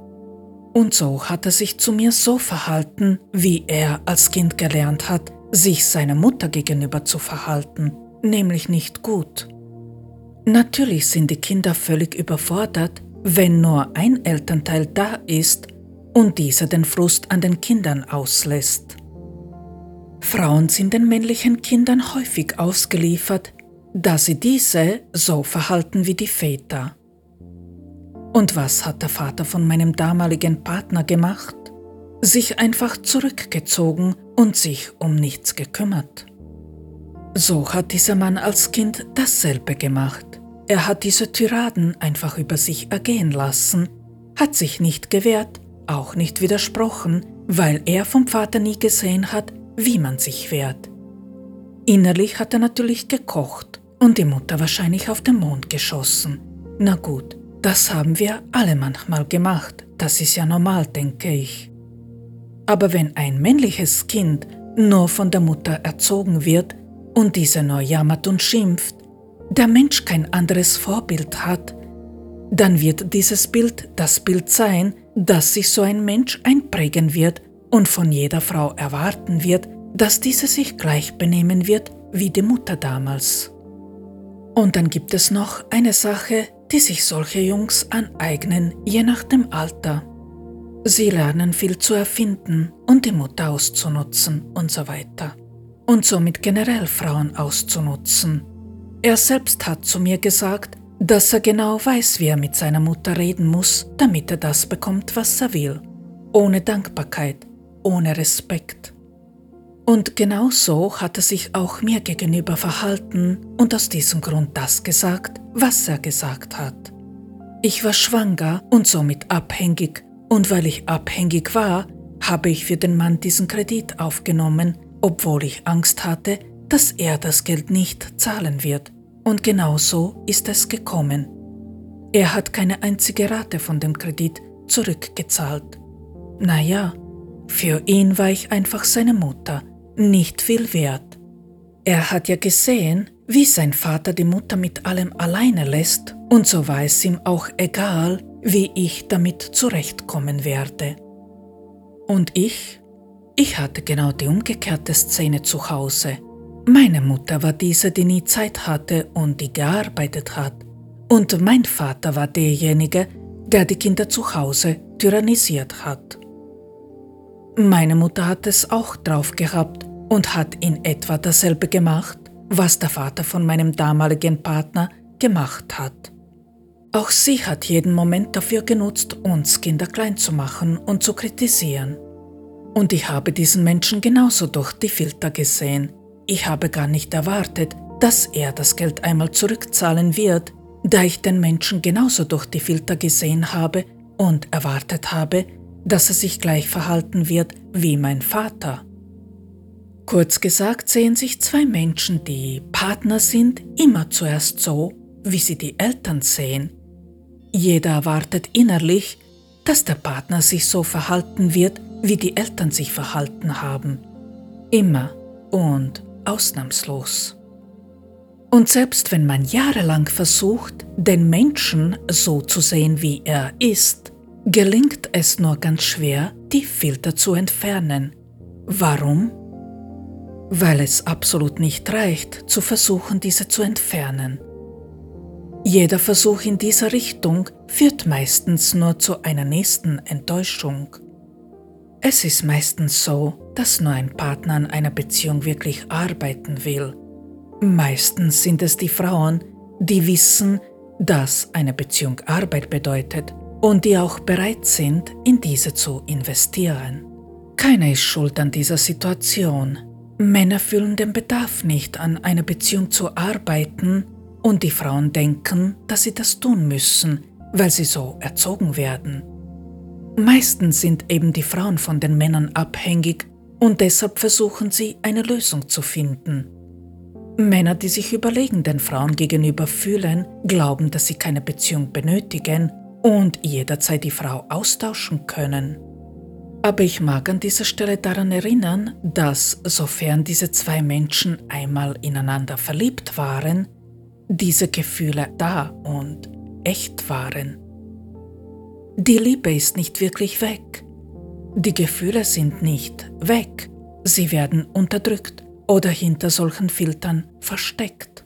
Und so hat er sich zu mir so verhalten, wie er als Kind gelernt hat, sich seiner Mutter gegenüber zu verhalten, nämlich nicht gut. Natürlich sind die Kinder völlig überfordert, wenn nur ein Elternteil da ist und dieser den Frust an den Kindern auslässt. Frauen sind den männlichen Kindern häufig ausgeliefert, da sie diese so verhalten wie die Väter. Und was hat der Vater von meinem damaligen Partner gemacht? Sich einfach zurückgezogen und sich um nichts gekümmert. So hat dieser Mann als Kind dasselbe gemacht. Er hat diese Tyraden einfach über sich ergehen lassen, hat sich nicht gewehrt, auch nicht widersprochen, weil er vom Vater nie gesehen hat, wie man sich wehrt. Innerlich hat er natürlich gekocht und die Mutter wahrscheinlich auf den Mond geschossen. Na gut, das haben wir alle manchmal gemacht, das ist ja normal, denke ich. Aber wenn ein männliches Kind nur von der Mutter erzogen wird und diese nur jammert und schimpft, der Mensch kein anderes Vorbild hat, dann wird dieses Bild das Bild sein, das sich so ein Mensch einprägen wird und von jeder Frau erwarten wird, dass diese sich gleich benehmen wird wie die Mutter damals. Und dann gibt es noch eine Sache, die sich solche Jungs aneignen, je nach dem Alter. Sie lernen viel zu erfinden und die Mutter auszunutzen und so weiter. Und somit generell Frauen auszunutzen. Er selbst hat zu mir gesagt, dass er genau weiß, wie er mit seiner Mutter reden muss, damit er das bekommt, was er will. Ohne Dankbarkeit, ohne Respekt. Und genau so hat er sich auch mir gegenüber verhalten und aus diesem Grund das gesagt, was er gesagt hat. Ich war schwanger und somit abhängig, und weil ich abhängig war, habe ich für den Mann diesen Kredit aufgenommen, obwohl ich Angst hatte, dass er das Geld nicht zahlen wird. Und genau so ist es gekommen. Er hat keine einzige Rate von dem Kredit zurückgezahlt. Naja, für ihn war ich einfach seine Mutter, nicht viel wert. Er hat ja gesehen, wie sein Vater die Mutter mit allem alleine lässt, und so war es ihm auch egal, wie ich damit zurechtkommen werde. Und ich? Ich hatte genau die umgekehrte Szene zu Hause. Meine Mutter war diese, die nie Zeit hatte und die gearbeitet hat. Und mein Vater war derjenige, der die Kinder zu Hause tyrannisiert hat. Meine Mutter hat es auch drauf gehabt, und hat in etwa dasselbe gemacht, was der Vater von meinem damaligen Partner gemacht hat. Auch sie hat jeden Moment dafür genutzt, uns Kinder klein zu machen und zu kritisieren. Und ich habe diesen Menschen genauso durch die Filter gesehen. Ich habe gar nicht erwartet, dass er das Geld einmal zurückzahlen wird, da ich den Menschen genauso durch die Filter gesehen habe und erwartet habe, dass er sich gleich verhalten wird wie mein Vater. Kurz gesagt sehen sich zwei Menschen, die Partner sind, immer zuerst so, wie sie die Eltern sehen. Jeder erwartet innerlich, dass der Partner sich so verhalten wird, wie die Eltern sich verhalten haben. Immer und ausnahmslos. Und selbst wenn man jahrelang versucht, den Menschen so zu sehen, wie er ist, gelingt es nur ganz schwer, die Filter zu entfernen. Warum? Weil es absolut nicht reicht, zu versuchen, diese zu entfernen. Jeder Versuch in dieser Richtung führt meistens nur zu einer nächsten Enttäuschung. Es ist meistens so, dass nur ein Partner an einer Beziehung wirklich arbeiten will. Meistens sind es die Frauen, die wissen, dass eine Beziehung Arbeit bedeutet und die auch bereit sind, in diese zu investieren. Keiner ist schuld an dieser Situation. Männer fühlen den Bedarf nicht, an einer Beziehung zu arbeiten und die Frauen denken, dass sie das tun müssen, weil sie so erzogen werden. Meistens sind eben die Frauen von den Männern abhängig und deshalb versuchen sie eine Lösung zu finden. Männer, die sich überlegen den Frauen gegenüber fühlen, glauben, dass sie keine Beziehung benötigen und jederzeit die Frau austauschen können. Aber ich mag an dieser Stelle daran erinnern, dass sofern diese zwei Menschen einmal ineinander verliebt waren, diese Gefühle da und echt waren. Die Liebe ist nicht wirklich weg. Die Gefühle sind nicht weg. Sie werden unterdrückt oder hinter solchen Filtern versteckt.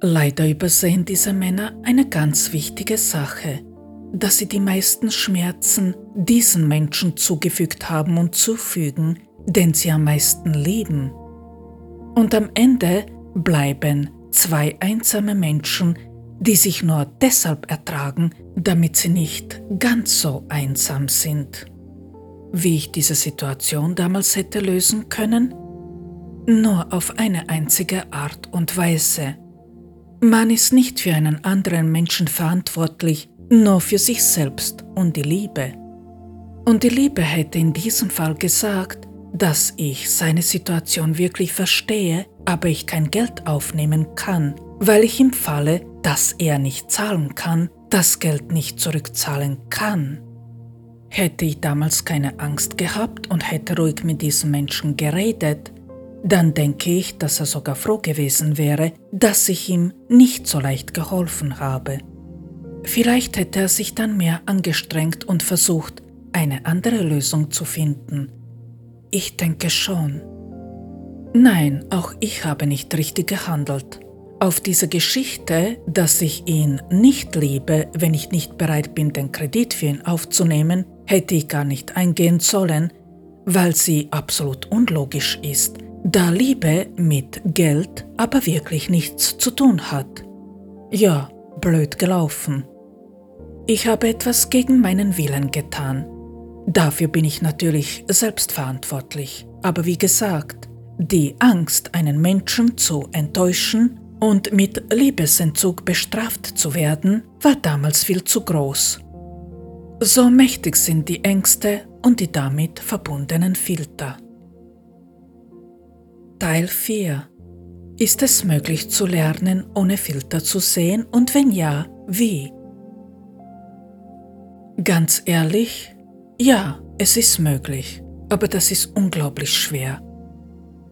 Leider übersehen diese Männer eine ganz wichtige Sache, dass sie die meisten Schmerzen diesen Menschen zugefügt haben und zufügen, den sie am meisten lieben. Und am Ende bleiben zwei einsame Menschen, die sich nur deshalb ertragen, damit sie nicht ganz so einsam sind. Wie ich diese Situation damals hätte lösen können? Nur auf eine einzige Art und Weise. Man ist nicht für einen anderen Menschen verantwortlich, nur für sich selbst und die Liebe. Und die Liebe hätte in diesem Fall gesagt, dass ich seine Situation wirklich verstehe, aber ich kein Geld aufnehmen kann, weil ich im Falle, dass er nicht zahlen kann, das Geld nicht zurückzahlen kann. Hätte ich damals keine Angst gehabt und hätte ruhig mit diesem Menschen geredet, dann denke ich, dass er sogar froh gewesen wäre, dass ich ihm nicht so leicht geholfen habe. Vielleicht hätte er sich dann mehr angestrengt und versucht, eine andere Lösung zu finden. Ich denke schon. Nein, auch ich habe nicht richtig gehandelt. Auf diese Geschichte, dass ich ihn nicht liebe, wenn ich nicht bereit bin, den Kredit für ihn aufzunehmen, hätte ich gar nicht eingehen sollen, weil sie absolut unlogisch ist, da Liebe mit Geld aber wirklich nichts zu tun hat. Ja, blöd gelaufen. Ich habe etwas gegen meinen Willen getan. Dafür bin ich natürlich selbstverantwortlich. Aber wie gesagt, die Angst, einen Menschen zu enttäuschen und mit Liebesentzug bestraft zu werden, war damals viel zu groß. So mächtig sind die Ängste und die damit verbundenen Filter. Teil 4 Ist es möglich zu lernen, ohne Filter zu sehen und wenn ja, wie? Ganz ehrlich, ja, es ist möglich, aber das ist unglaublich schwer.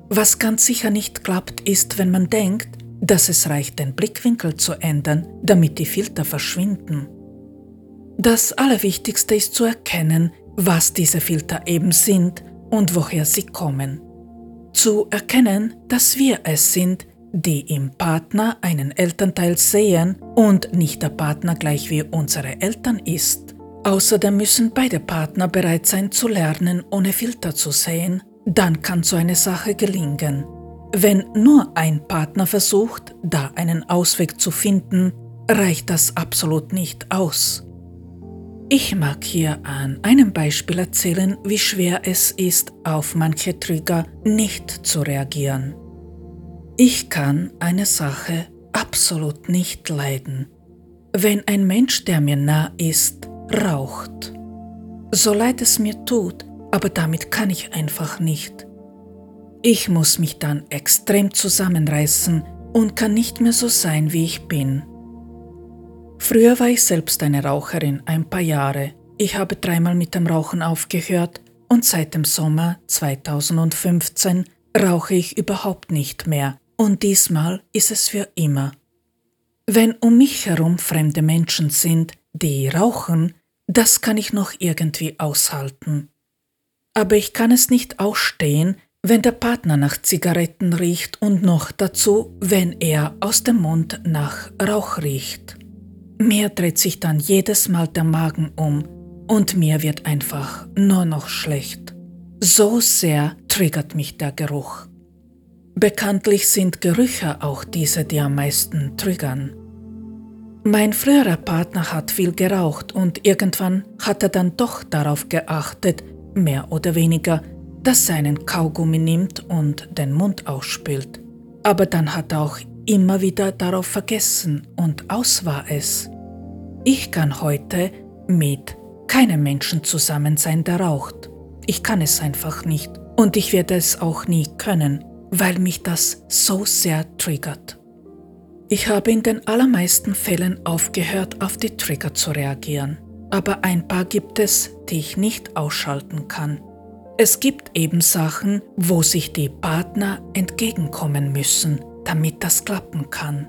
Was ganz sicher nicht klappt, ist, wenn man denkt, dass es reicht, den Blickwinkel zu ändern, damit die Filter verschwinden. Das Allerwichtigste ist zu erkennen, was diese Filter eben sind und woher sie kommen. Zu erkennen, dass wir es sind, die im Partner einen Elternteil sehen und nicht der Partner gleich wie unsere Eltern ist. Außerdem müssen beide Partner bereit sein zu lernen, ohne Filter zu sehen dann kann so eine Sache gelingen. Wenn nur ein Partner versucht, da einen Ausweg zu finden, reicht das absolut nicht aus. Ich mag hier an einem Beispiel erzählen, wie schwer es ist, auf manche Trigger nicht zu reagieren. Ich kann eine Sache absolut nicht leiden. Wenn ein Mensch, der mir nah ist, raucht. So leid es mir tut, aber damit kann ich einfach nicht. Ich muss mich dann extrem zusammenreißen und kann nicht mehr so sein, wie ich bin. Früher war ich selbst eine Raucherin, ein paar Jahre. Ich habe dreimal mit dem Rauchen aufgehört und seit dem Sommer 2015 rauche ich überhaupt nicht mehr und diesmal ist es für immer. Wenn um mich herum fremde Menschen sind, die rauchen, das kann ich noch irgendwie aushalten. Aber ich kann es nicht ausstehen, wenn der Partner nach Zigaretten riecht und noch dazu, wenn er aus dem Mund nach Rauch riecht. Mir dreht sich dann jedes Mal der Magen um und mir wird einfach nur noch schlecht. So sehr triggert mich der Geruch. Bekanntlich sind Gerüche auch diese, die am meisten triggern. Mein früherer Partner hat viel geraucht und irgendwann hat er dann doch darauf geachtet, mehr oder weniger, dass er einen Kaugummi nimmt und den Mund ausspült. Aber dann hat er auch immer wieder darauf vergessen und aus war es. Ich kann heute mit keinem Menschen zusammen sein, der raucht. Ich kann es einfach nicht und ich werde es auch nie können, weil mich das so sehr triggert. Ich habe in den allermeisten Fällen aufgehört, auf die Trigger zu reagieren, aber ein paar gibt es, die ich nicht ausschalten kann. Es gibt eben Sachen, wo sich die Partner entgegenkommen müssen, damit das klappen kann.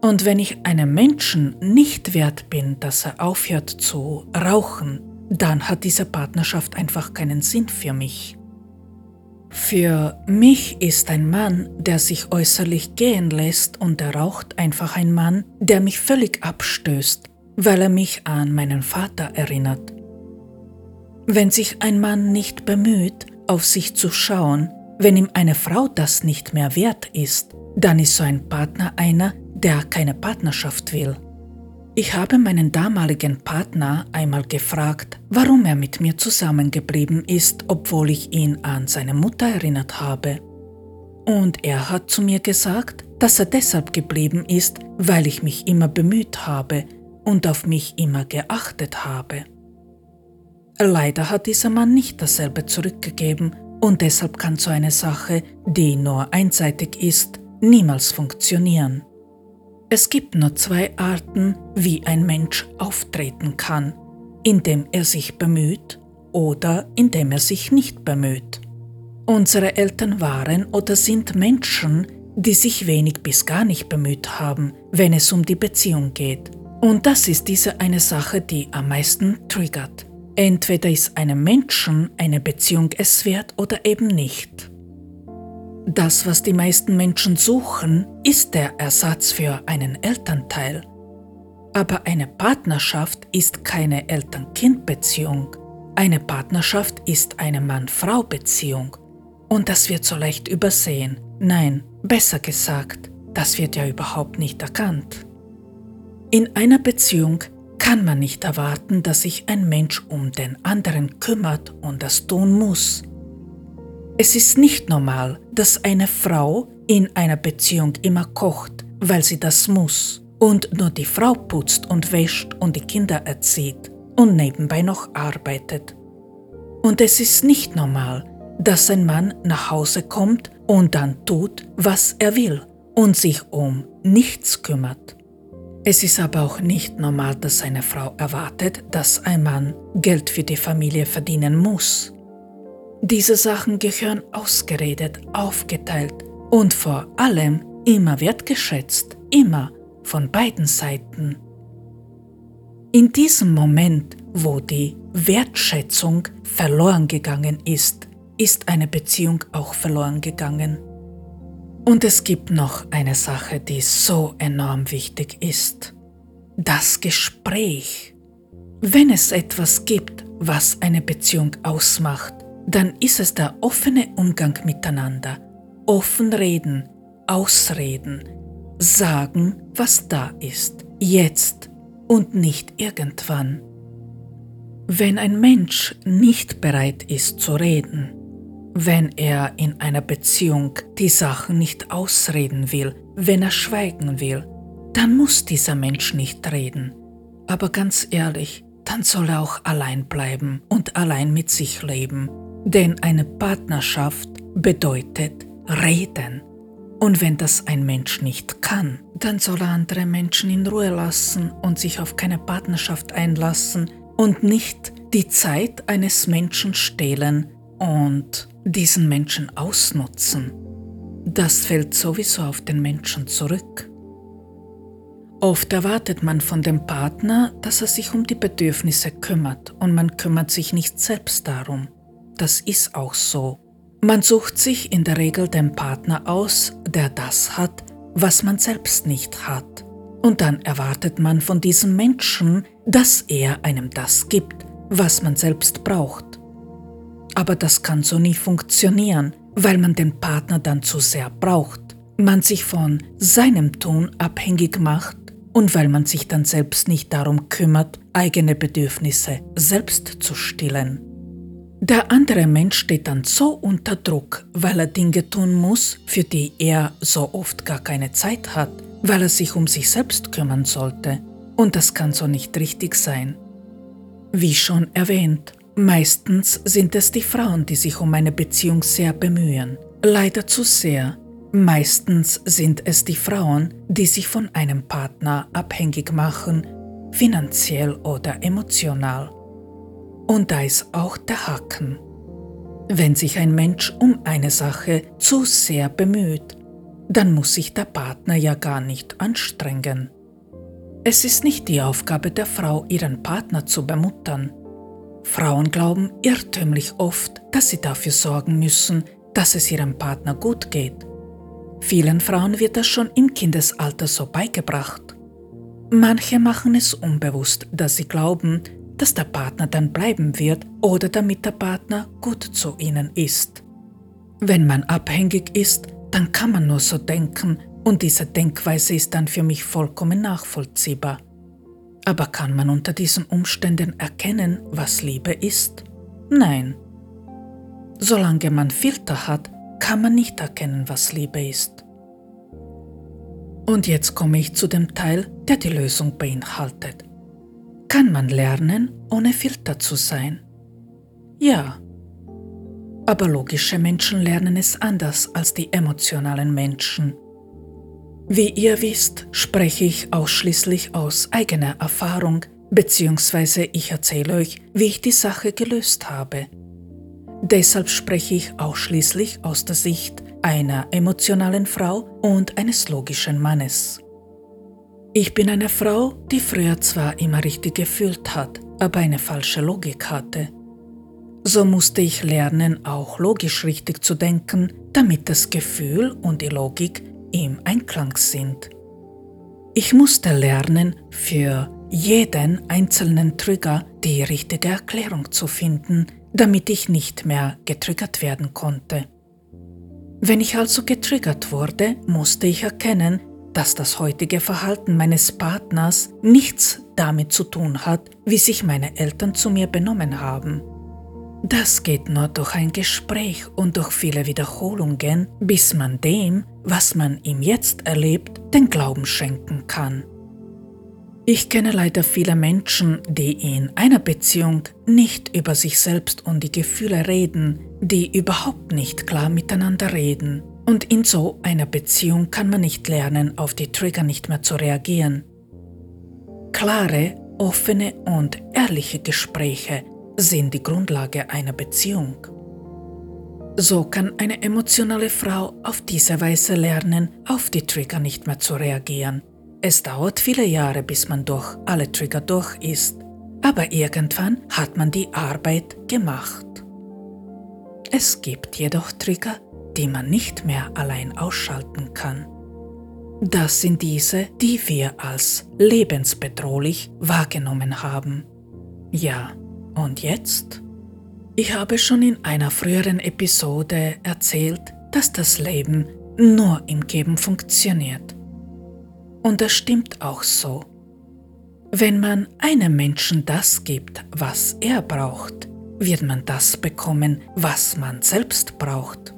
Und wenn ich einem Menschen nicht wert bin, dass er aufhört zu rauchen, dann hat diese Partnerschaft einfach keinen Sinn für mich. Für mich ist ein Mann, der sich äußerlich gehen lässt und er raucht, einfach ein Mann, der mich völlig abstößt, weil er mich an meinen Vater erinnert. Wenn sich ein Mann nicht bemüht, auf sich zu schauen, wenn ihm eine Frau das nicht mehr wert ist, dann ist so ein Partner einer, der keine Partnerschaft will. Ich habe meinen damaligen Partner einmal gefragt, warum er mit mir zusammengeblieben ist, obwohl ich ihn an seine Mutter erinnert habe. Und er hat zu mir gesagt, dass er deshalb geblieben ist, weil ich mich immer bemüht habe und auf mich immer geachtet habe. Leider hat dieser Mann nicht dasselbe zurückgegeben und deshalb kann so eine Sache, die nur einseitig ist, niemals funktionieren. Es gibt nur zwei Arten, wie ein Mensch auftreten kann, indem er sich bemüht oder indem er sich nicht bemüht. Unsere Eltern waren oder sind Menschen, die sich wenig bis gar nicht bemüht haben, wenn es um die Beziehung geht. Und das ist diese eine Sache, die am meisten triggert. Entweder ist einem Menschen eine Beziehung es wert oder eben nicht. Das, was die meisten Menschen suchen, ist der Ersatz für einen Elternteil. Aber eine Partnerschaft ist keine Eltern-Kind-Beziehung. Eine Partnerschaft ist eine Mann-Frau-Beziehung. Und das wird so leicht übersehen. Nein, besser gesagt, das wird ja überhaupt nicht erkannt. In einer Beziehung kann man nicht erwarten, dass sich ein Mensch um den anderen kümmert und das tun muss. Es ist nicht normal, dass eine Frau in einer Beziehung immer kocht, weil sie das muss, und nur die Frau putzt und wäscht und die Kinder erzieht und nebenbei noch arbeitet. Und es ist nicht normal, dass ein Mann nach Hause kommt und dann tut, was er will und sich um nichts kümmert. Es ist aber auch nicht normal, dass eine Frau erwartet, dass ein Mann Geld für die Familie verdienen muss. Diese Sachen gehören ausgeredet, aufgeteilt und vor allem immer wertgeschätzt, immer von beiden Seiten. In diesem Moment, wo die Wertschätzung verloren gegangen ist, ist eine Beziehung auch verloren gegangen. Und es gibt noch eine Sache, die so enorm wichtig ist. Das Gespräch. Wenn es etwas gibt, was eine Beziehung ausmacht, dann ist es der offene Umgang miteinander. Offen reden, ausreden, sagen, was da ist, jetzt und nicht irgendwann. Wenn ein Mensch nicht bereit ist zu reden, wenn er in einer Beziehung die Sachen nicht ausreden will, wenn er schweigen will, dann muss dieser Mensch nicht reden. Aber ganz ehrlich, dann soll er auch allein bleiben und allein mit sich leben. Denn eine Partnerschaft bedeutet reden. Und wenn das ein Mensch nicht kann, dann soll er andere Menschen in Ruhe lassen und sich auf keine Partnerschaft einlassen und nicht die Zeit eines Menschen stehlen und diesen Menschen ausnutzen. Das fällt sowieso auf den Menschen zurück. Oft erwartet man von dem Partner, dass er sich um die Bedürfnisse kümmert und man kümmert sich nicht selbst darum. Das ist auch so. Man sucht sich in der Regel den Partner aus, der das hat, was man selbst nicht hat. Und dann erwartet man von diesem Menschen, dass er einem das gibt, was man selbst braucht. Aber das kann so nie funktionieren, weil man den Partner dann zu sehr braucht, man sich von seinem Tun abhängig macht und weil man sich dann selbst nicht darum kümmert, eigene Bedürfnisse selbst zu stillen. Der andere Mensch steht dann so unter Druck, weil er Dinge tun muss, für die er so oft gar keine Zeit hat, weil er sich um sich selbst kümmern sollte. Und das kann so nicht richtig sein. Wie schon erwähnt, meistens sind es die Frauen, die sich um eine Beziehung sehr bemühen. Leider zu sehr. Meistens sind es die Frauen, die sich von einem Partner abhängig machen, finanziell oder emotional. Und da ist auch der Haken. Wenn sich ein Mensch um eine Sache zu sehr bemüht, dann muss sich der Partner ja gar nicht anstrengen. Es ist nicht die Aufgabe der Frau, ihren Partner zu bemuttern. Frauen glauben irrtümlich oft, dass sie dafür sorgen müssen, dass es ihrem Partner gut geht. Vielen Frauen wird das schon im Kindesalter so beigebracht. Manche machen es unbewusst, dass sie glauben, dass der Partner dann bleiben wird oder damit der Partner gut zu ihnen ist. Wenn man abhängig ist, dann kann man nur so denken und diese Denkweise ist dann für mich vollkommen nachvollziehbar. Aber kann man unter diesen Umständen erkennen, was Liebe ist? Nein. Solange man Filter hat, kann man nicht erkennen, was Liebe ist. Und jetzt komme ich zu dem Teil, der die Lösung beinhaltet. Kann man lernen, ohne Filter zu sein? Ja. Aber logische Menschen lernen es anders als die emotionalen Menschen. Wie ihr wisst, spreche ich ausschließlich aus eigener Erfahrung, beziehungsweise ich erzähle euch, wie ich die Sache gelöst habe. Deshalb spreche ich ausschließlich aus der Sicht einer emotionalen Frau und eines logischen Mannes. Ich bin eine Frau, die früher zwar immer richtig gefühlt hat, aber eine falsche Logik hatte. So musste ich lernen, auch logisch richtig zu denken, damit das Gefühl und die Logik im Einklang sind. Ich musste lernen, für jeden einzelnen Trigger die richtige Erklärung zu finden, damit ich nicht mehr getriggert werden konnte. Wenn ich also getriggert wurde, musste ich erkennen, dass das heutige Verhalten meines Partners nichts damit zu tun hat, wie sich meine Eltern zu mir benommen haben. Das geht nur durch ein Gespräch und durch viele Wiederholungen, bis man dem, was man ihm jetzt erlebt, den Glauben schenken kann. Ich kenne leider viele Menschen, die in einer Beziehung nicht über sich selbst und die Gefühle reden, die überhaupt nicht klar miteinander reden und in so einer Beziehung kann man nicht lernen, auf die Trigger nicht mehr zu reagieren. Klare, offene und ehrliche Gespräche sind die Grundlage einer Beziehung. So kann eine emotionale Frau auf diese Weise lernen, auf die Trigger nicht mehr zu reagieren. Es dauert viele Jahre, bis man durch alle Trigger durch ist, aber irgendwann hat man die Arbeit gemacht. Es gibt jedoch Trigger, die man nicht mehr allein ausschalten kann. Das sind diese, die wir als lebensbedrohlich wahrgenommen haben. Ja, und jetzt? Ich habe schon in einer früheren Episode erzählt, dass das Leben nur im Geben funktioniert. Und das stimmt auch so. Wenn man einem Menschen das gibt, was er braucht, wird man das bekommen, was man selbst braucht.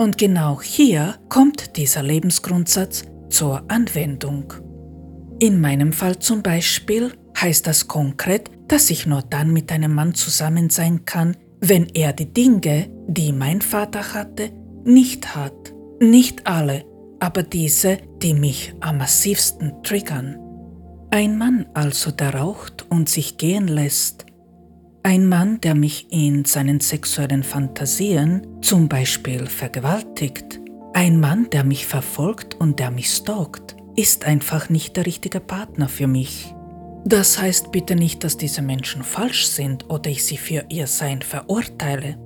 Und genau hier kommt dieser Lebensgrundsatz zur Anwendung. In meinem Fall zum Beispiel heißt das konkret, dass ich nur dann mit einem Mann zusammen sein kann, wenn er die Dinge, die mein Vater hatte, nicht hat. Nicht alle, aber diese, die mich am massivsten triggern. Ein Mann also, der raucht und sich gehen lässt. Ein Mann, der mich in seinen sexuellen Fantasien zum Beispiel vergewaltigt. Ein Mann, der mich verfolgt und der mich stalkt, ist einfach nicht der richtige Partner für mich. Das heißt bitte nicht, dass diese Menschen falsch sind oder ich sie für ihr Sein verurteile.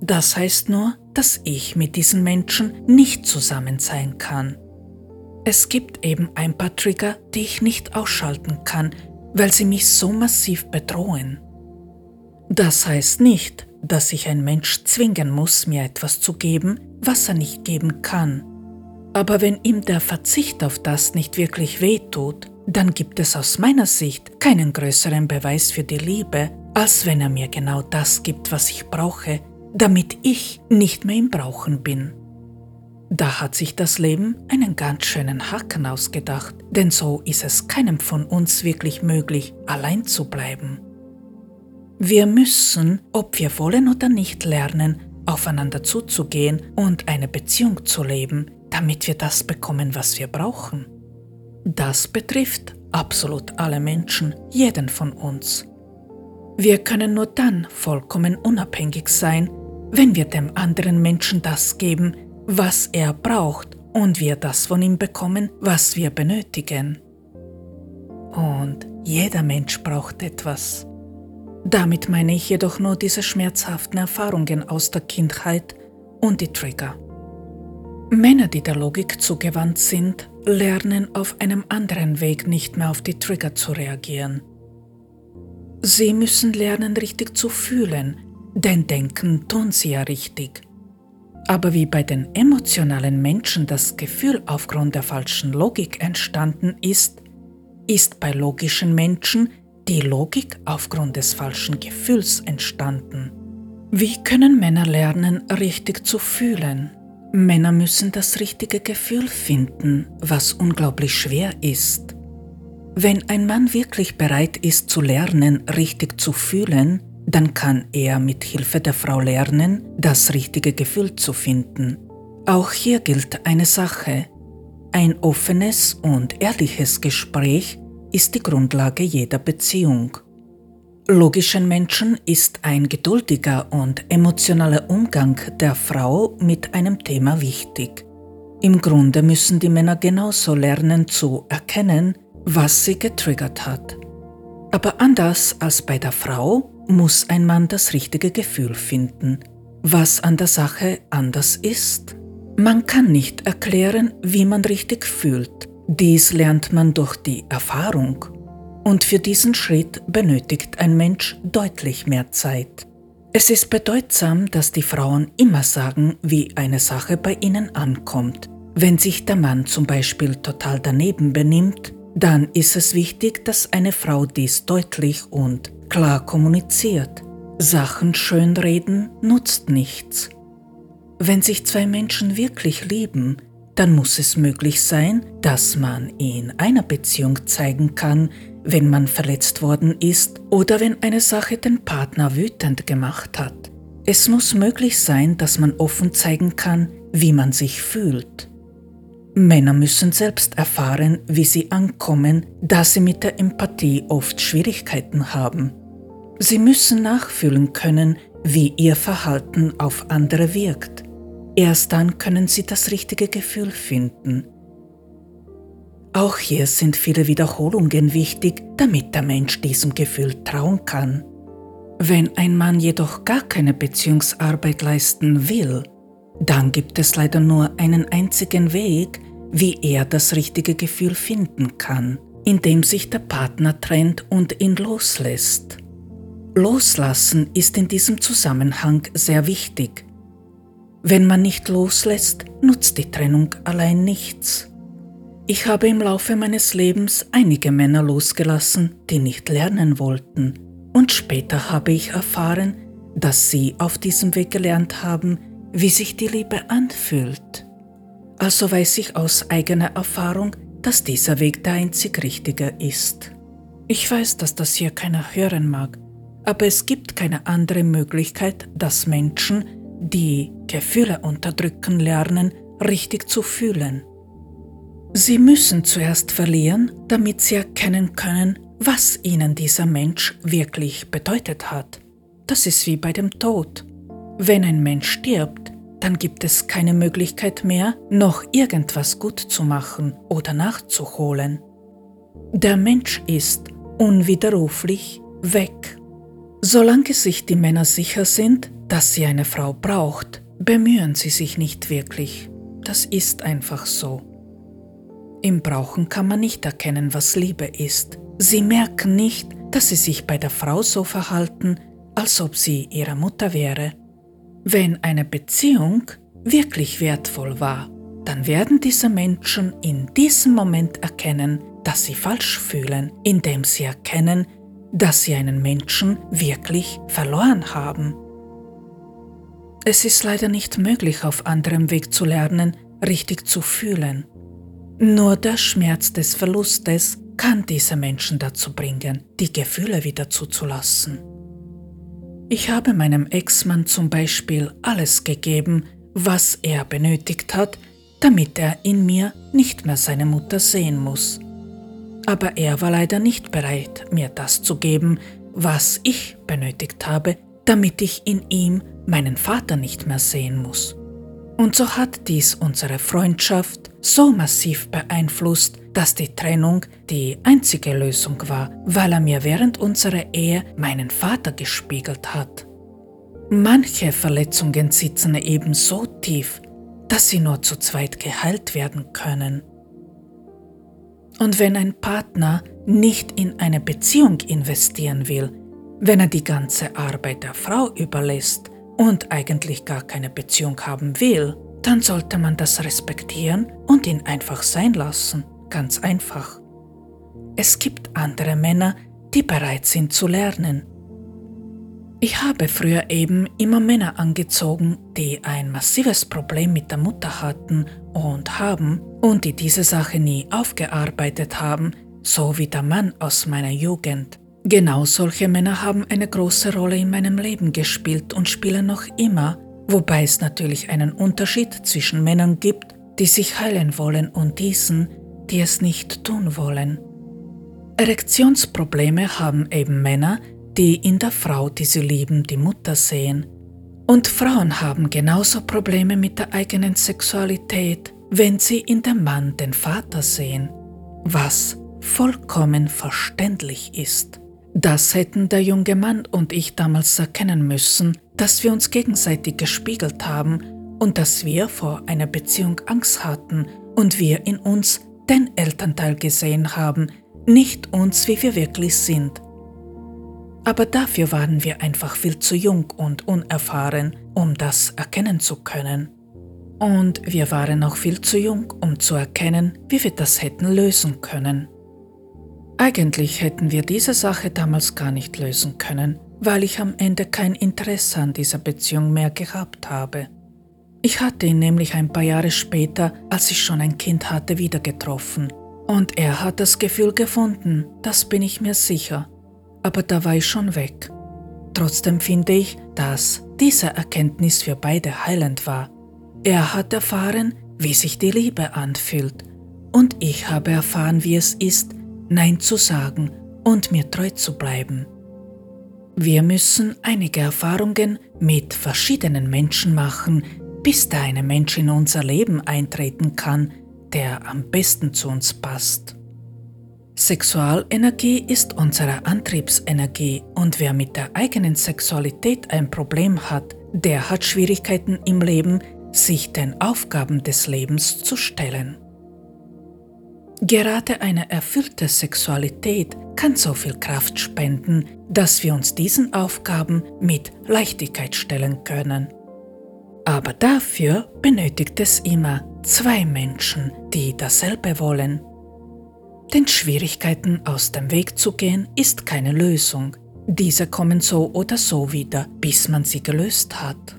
Das heißt nur, dass ich mit diesen Menschen nicht zusammen sein kann. Es gibt eben ein paar Trigger, die ich nicht ausschalten kann, weil sie mich so massiv bedrohen. Das heißt nicht, dass ich ein Mensch zwingen muss, mir etwas zu geben, was er nicht geben kann. Aber wenn ihm der Verzicht auf das nicht wirklich wehtut, dann gibt es aus meiner Sicht keinen größeren Beweis für die Liebe, als wenn er mir genau das gibt, was ich brauche, damit ich nicht mehr im Brauchen bin. Da hat sich das Leben einen ganz schönen Haken ausgedacht, denn so ist es keinem von uns wirklich möglich, allein zu bleiben. Wir müssen, ob wir wollen oder nicht, lernen, aufeinander zuzugehen und eine Beziehung zu leben, damit wir das bekommen, was wir brauchen. Das betrifft absolut alle Menschen, jeden von uns. Wir können nur dann vollkommen unabhängig sein, wenn wir dem anderen Menschen das geben, was er braucht und wir das von ihm bekommen, was wir benötigen. Und jeder Mensch braucht etwas. Damit meine ich jedoch nur diese schmerzhaften Erfahrungen aus der Kindheit und die Trigger. Männer, die der Logik zugewandt sind, lernen auf einem anderen Weg nicht mehr auf die Trigger zu reagieren. Sie müssen lernen, richtig zu fühlen, denn denken tun sie ja richtig. Aber wie bei den emotionalen Menschen das Gefühl aufgrund der falschen Logik entstanden ist, ist bei logischen Menschen die Logik aufgrund des falschen Gefühls entstanden. Wie können Männer lernen, richtig zu fühlen? Männer müssen das richtige Gefühl finden, was unglaublich schwer ist. Wenn ein Mann wirklich bereit ist zu lernen, richtig zu fühlen, dann kann er mit Hilfe der Frau lernen, das richtige Gefühl zu finden. Auch hier gilt eine Sache. Ein offenes und ehrliches Gespräch ist die Grundlage jeder Beziehung. Logischen Menschen ist ein geduldiger und emotionaler Umgang der Frau mit einem Thema wichtig. Im Grunde müssen die Männer genauso lernen zu erkennen, was sie getriggert hat. Aber anders als bei der Frau muss ein Mann das richtige Gefühl finden. Was an der Sache anders ist? Man kann nicht erklären, wie man richtig fühlt. Dies lernt man durch die Erfahrung. Und für diesen Schritt benötigt ein Mensch deutlich mehr Zeit. Es ist bedeutsam, dass die Frauen immer sagen, wie eine Sache bei ihnen ankommt. Wenn sich der Mann zum Beispiel total daneben benimmt, dann ist es wichtig, dass eine Frau dies deutlich und klar kommuniziert. Sachen schönreden nutzt nichts. Wenn sich zwei Menschen wirklich lieben, dann muss es möglich sein, dass man in einer Beziehung zeigen kann, wenn man verletzt worden ist oder wenn eine Sache den Partner wütend gemacht hat. Es muss möglich sein, dass man offen zeigen kann, wie man sich fühlt. Männer müssen selbst erfahren, wie sie ankommen, da sie mit der Empathie oft Schwierigkeiten haben. Sie müssen nachfühlen können, wie ihr Verhalten auf andere wirkt. Erst dann können sie das richtige Gefühl finden. Auch hier sind viele Wiederholungen wichtig, damit der Mensch diesem Gefühl trauen kann. Wenn ein Mann jedoch gar keine Beziehungsarbeit leisten will, dann gibt es leider nur einen einzigen Weg, wie er das richtige Gefühl finden kann, indem sich der Partner trennt und ihn loslässt. Loslassen ist in diesem Zusammenhang sehr wichtig. Wenn man nicht loslässt, nutzt die Trennung allein nichts. Ich habe im Laufe meines Lebens einige Männer losgelassen, die nicht lernen wollten, und später habe ich erfahren, dass sie auf diesem Weg gelernt haben, wie sich die Liebe anfühlt. Also weiß ich aus eigener Erfahrung, dass dieser Weg der einzig richtige ist. Ich weiß, dass das hier keiner hören mag, aber es gibt keine andere Möglichkeit, dass Menschen, die Gefühle unterdrücken lernen, richtig zu fühlen. Sie müssen zuerst verlieren, damit sie erkennen können, was ihnen dieser Mensch wirklich bedeutet hat. Das ist wie bei dem Tod. Wenn ein Mensch stirbt, dann gibt es keine Möglichkeit mehr, noch irgendwas gut zu machen oder nachzuholen. Der Mensch ist unwiderruflich weg. Solange sich die Männer sicher sind, dass sie eine Frau braucht, bemühen sie sich nicht wirklich. Das ist einfach so. Im Brauchen kann man nicht erkennen, was Liebe ist. Sie merken nicht, dass sie sich bei der Frau so verhalten, als ob sie ihre Mutter wäre. Wenn eine Beziehung wirklich wertvoll war, dann werden diese Menschen in diesem Moment erkennen, dass sie falsch fühlen, indem sie erkennen, dass sie einen Menschen wirklich verloren haben. Es ist leider nicht möglich, auf anderem Weg zu lernen, richtig zu fühlen. Nur der Schmerz des Verlustes kann diese Menschen dazu bringen, die Gefühle wieder zuzulassen. Ich habe meinem Ex-Mann zum Beispiel alles gegeben, was er benötigt hat, damit er in mir nicht mehr seine Mutter sehen muss. Aber er war leider nicht bereit, mir das zu geben, was ich benötigt habe, damit ich in ihm meinen Vater nicht mehr sehen muss. Und so hat dies unsere Freundschaft so massiv beeinflusst, dass die Trennung die einzige Lösung war, weil er mir während unserer Ehe meinen Vater gespiegelt hat. Manche Verletzungen sitzen eben so tief, dass sie nur zu zweit geheilt werden können. Und wenn ein Partner nicht in eine Beziehung investieren will, wenn er die ganze Arbeit der Frau überlässt, und eigentlich gar keine Beziehung haben will, dann sollte man das respektieren und ihn einfach sein lassen. Ganz einfach. Es gibt andere Männer, die bereit sind zu lernen. Ich habe früher eben immer Männer angezogen, die ein massives Problem mit der Mutter hatten und haben und die diese Sache nie aufgearbeitet haben, so wie der Mann aus meiner Jugend. Genau solche Männer haben eine große Rolle in meinem Leben gespielt und spielen noch immer, wobei es natürlich einen Unterschied zwischen Männern gibt, die sich heilen wollen und diesen, die es nicht tun wollen. Erektionsprobleme haben eben Männer, die in der Frau, die sie lieben, die Mutter sehen. Und Frauen haben genauso Probleme mit der eigenen Sexualität, wenn sie in dem Mann den Vater sehen, was vollkommen verständlich ist. Das hätten der junge Mann und ich damals erkennen müssen, dass wir uns gegenseitig gespiegelt haben und dass wir vor einer Beziehung Angst hatten und wir in uns den Elternteil gesehen haben, nicht uns, wie wir wirklich sind. Aber dafür waren wir einfach viel zu jung und unerfahren, um das erkennen zu können. Und wir waren auch viel zu jung, um zu erkennen, wie wir das hätten lösen können. Eigentlich hätten wir diese Sache damals gar nicht lösen können, weil ich am Ende kein Interesse an dieser Beziehung mehr gehabt habe. Ich hatte ihn nämlich ein paar Jahre später, als ich schon ein Kind hatte, wieder getroffen. Und er hat das Gefühl gefunden, das bin ich mir sicher. Aber da war ich schon weg. Trotzdem finde ich, dass diese Erkenntnis für beide heilend war. Er hat erfahren, wie sich die Liebe anfühlt. Und ich habe erfahren, wie es ist, Nein zu sagen und mir treu zu bleiben. Wir müssen einige Erfahrungen mit verschiedenen Menschen machen, bis da ein Mensch in unser Leben eintreten kann, der am besten zu uns passt. Sexualenergie ist unsere Antriebsenergie und wer mit der eigenen Sexualität ein Problem hat, der hat Schwierigkeiten im Leben, sich den Aufgaben des Lebens zu stellen. Gerade eine erfüllte Sexualität kann so viel Kraft spenden, dass wir uns diesen Aufgaben mit Leichtigkeit stellen können. Aber dafür benötigt es immer zwei Menschen, die dasselbe wollen. Den Schwierigkeiten aus dem Weg zu gehen ist keine Lösung. Diese kommen so oder so wieder, bis man sie gelöst hat.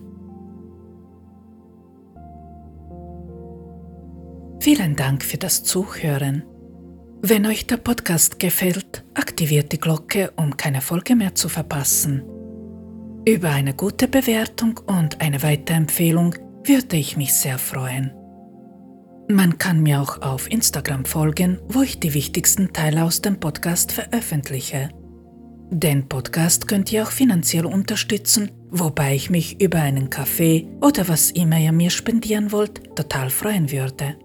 Vielen Dank für das Zuhören. Wenn euch der Podcast gefällt, aktiviert die Glocke, um keine Folge mehr zu verpassen. Über eine gute Bewertung und eine Weiterempfehlung würde ich mich sehr freuen. Man kann mir auch auf Instagram folgen, wo ich die wichtigsten Teile aus dem Podcast veröffentliche. Den Podcast könnt ihr auch finanziell unterstützen, wobei ich mich über einen Kaffee oder was immer ihr mir spendieren wollt, total freuen würde.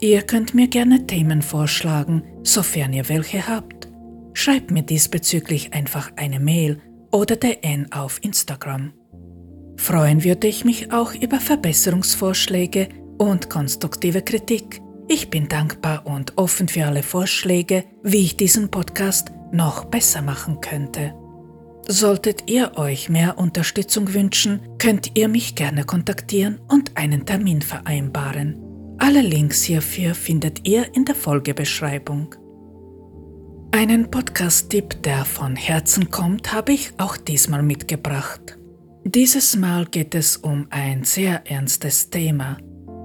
Ihr könnt mir gerne Themen vorschlagen, sofern ihr welche habt. Schreibt mir diesbezüglich einfach eine Mail oder DN auf Instagram. Freuen würde ich mich auch über Verbesserungsvorschläge und konstruktive Kritik. Ich bin dankbar und offen für alle Vorschläge, wie ich diesen Podcast noch besser machen könnte. Solltet ihr euch mehr Unterstützung wünschen, könnt ihr mich gerne kontaktieren und einen Termin vereinbaren. Alle Links hierfür findet ihr in der Folgebeschreibung. Einen Podcast-Tipp, der von Herzen kommt, habe ich auch diesmal mitgebracht. Dieses Mal geht es um ein sehr ernstes Thema,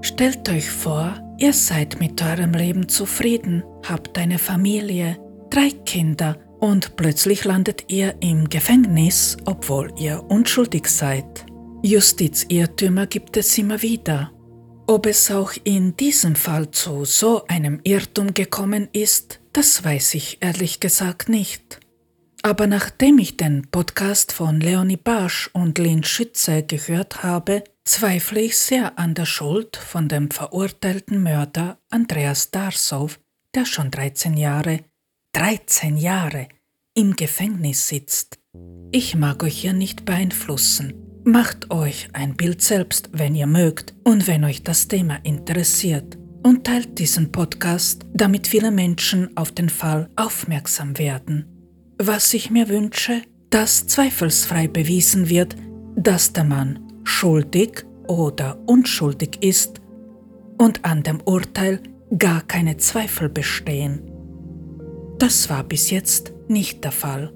Stellt euch vor, ihr seid mit eurem Leben zufrieden, habt eine Familie, drei Kinder und plötzlich landet ihr im Gefängnis, obwohl ihr unschuldig seid. Justizirrtümer gibt es immer wieder. Ob es auch in diesem Fall zu so einem Irrtum gekommen ist, das weiß ich ehrlich gesagt nicht. Aber nachdem ich den Podcast von Leonie Barsch und Lynn Schütze gehört habe, zweifle ich sehr an der Schuld von dem verurteilten Mörder Andreas Darsow, der schon 13 Jahre, 13 Jahre im Gefängnis sitzt. Ich mag euch hier nicht beeinflussen. Macht euch ein Bild selbst, wenn ihr mögt und wenn euch das Thema interessiert. Und teilt diesen Podcast, damit viele Menschen auf den Fall aufmerksam werden. Was ich mir wünsche, dass zweifelsfrei bewiesen wird, dass der Mann schuldig oder unschuldig ist und an dem Urteil gar keine Zweifel bestehen. Das war bis jetzt nicht der Fall.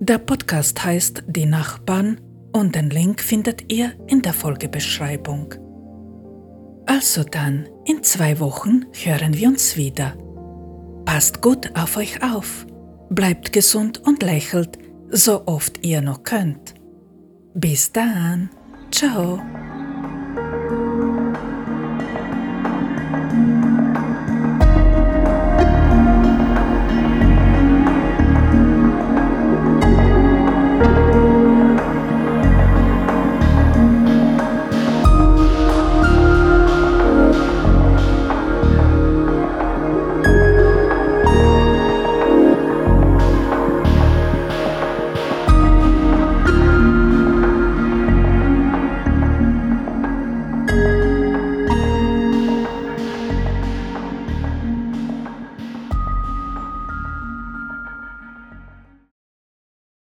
Der Podcast heißt Die Nachbarn und den Link findet ihr in der Folgebeschreibung. Also dann, in zwei Wochen hören wir uns wieder. Passt gut auf euch auf, bleibt gesund und lächelt, so oft ihr noch könnt. Bis dann! Ciao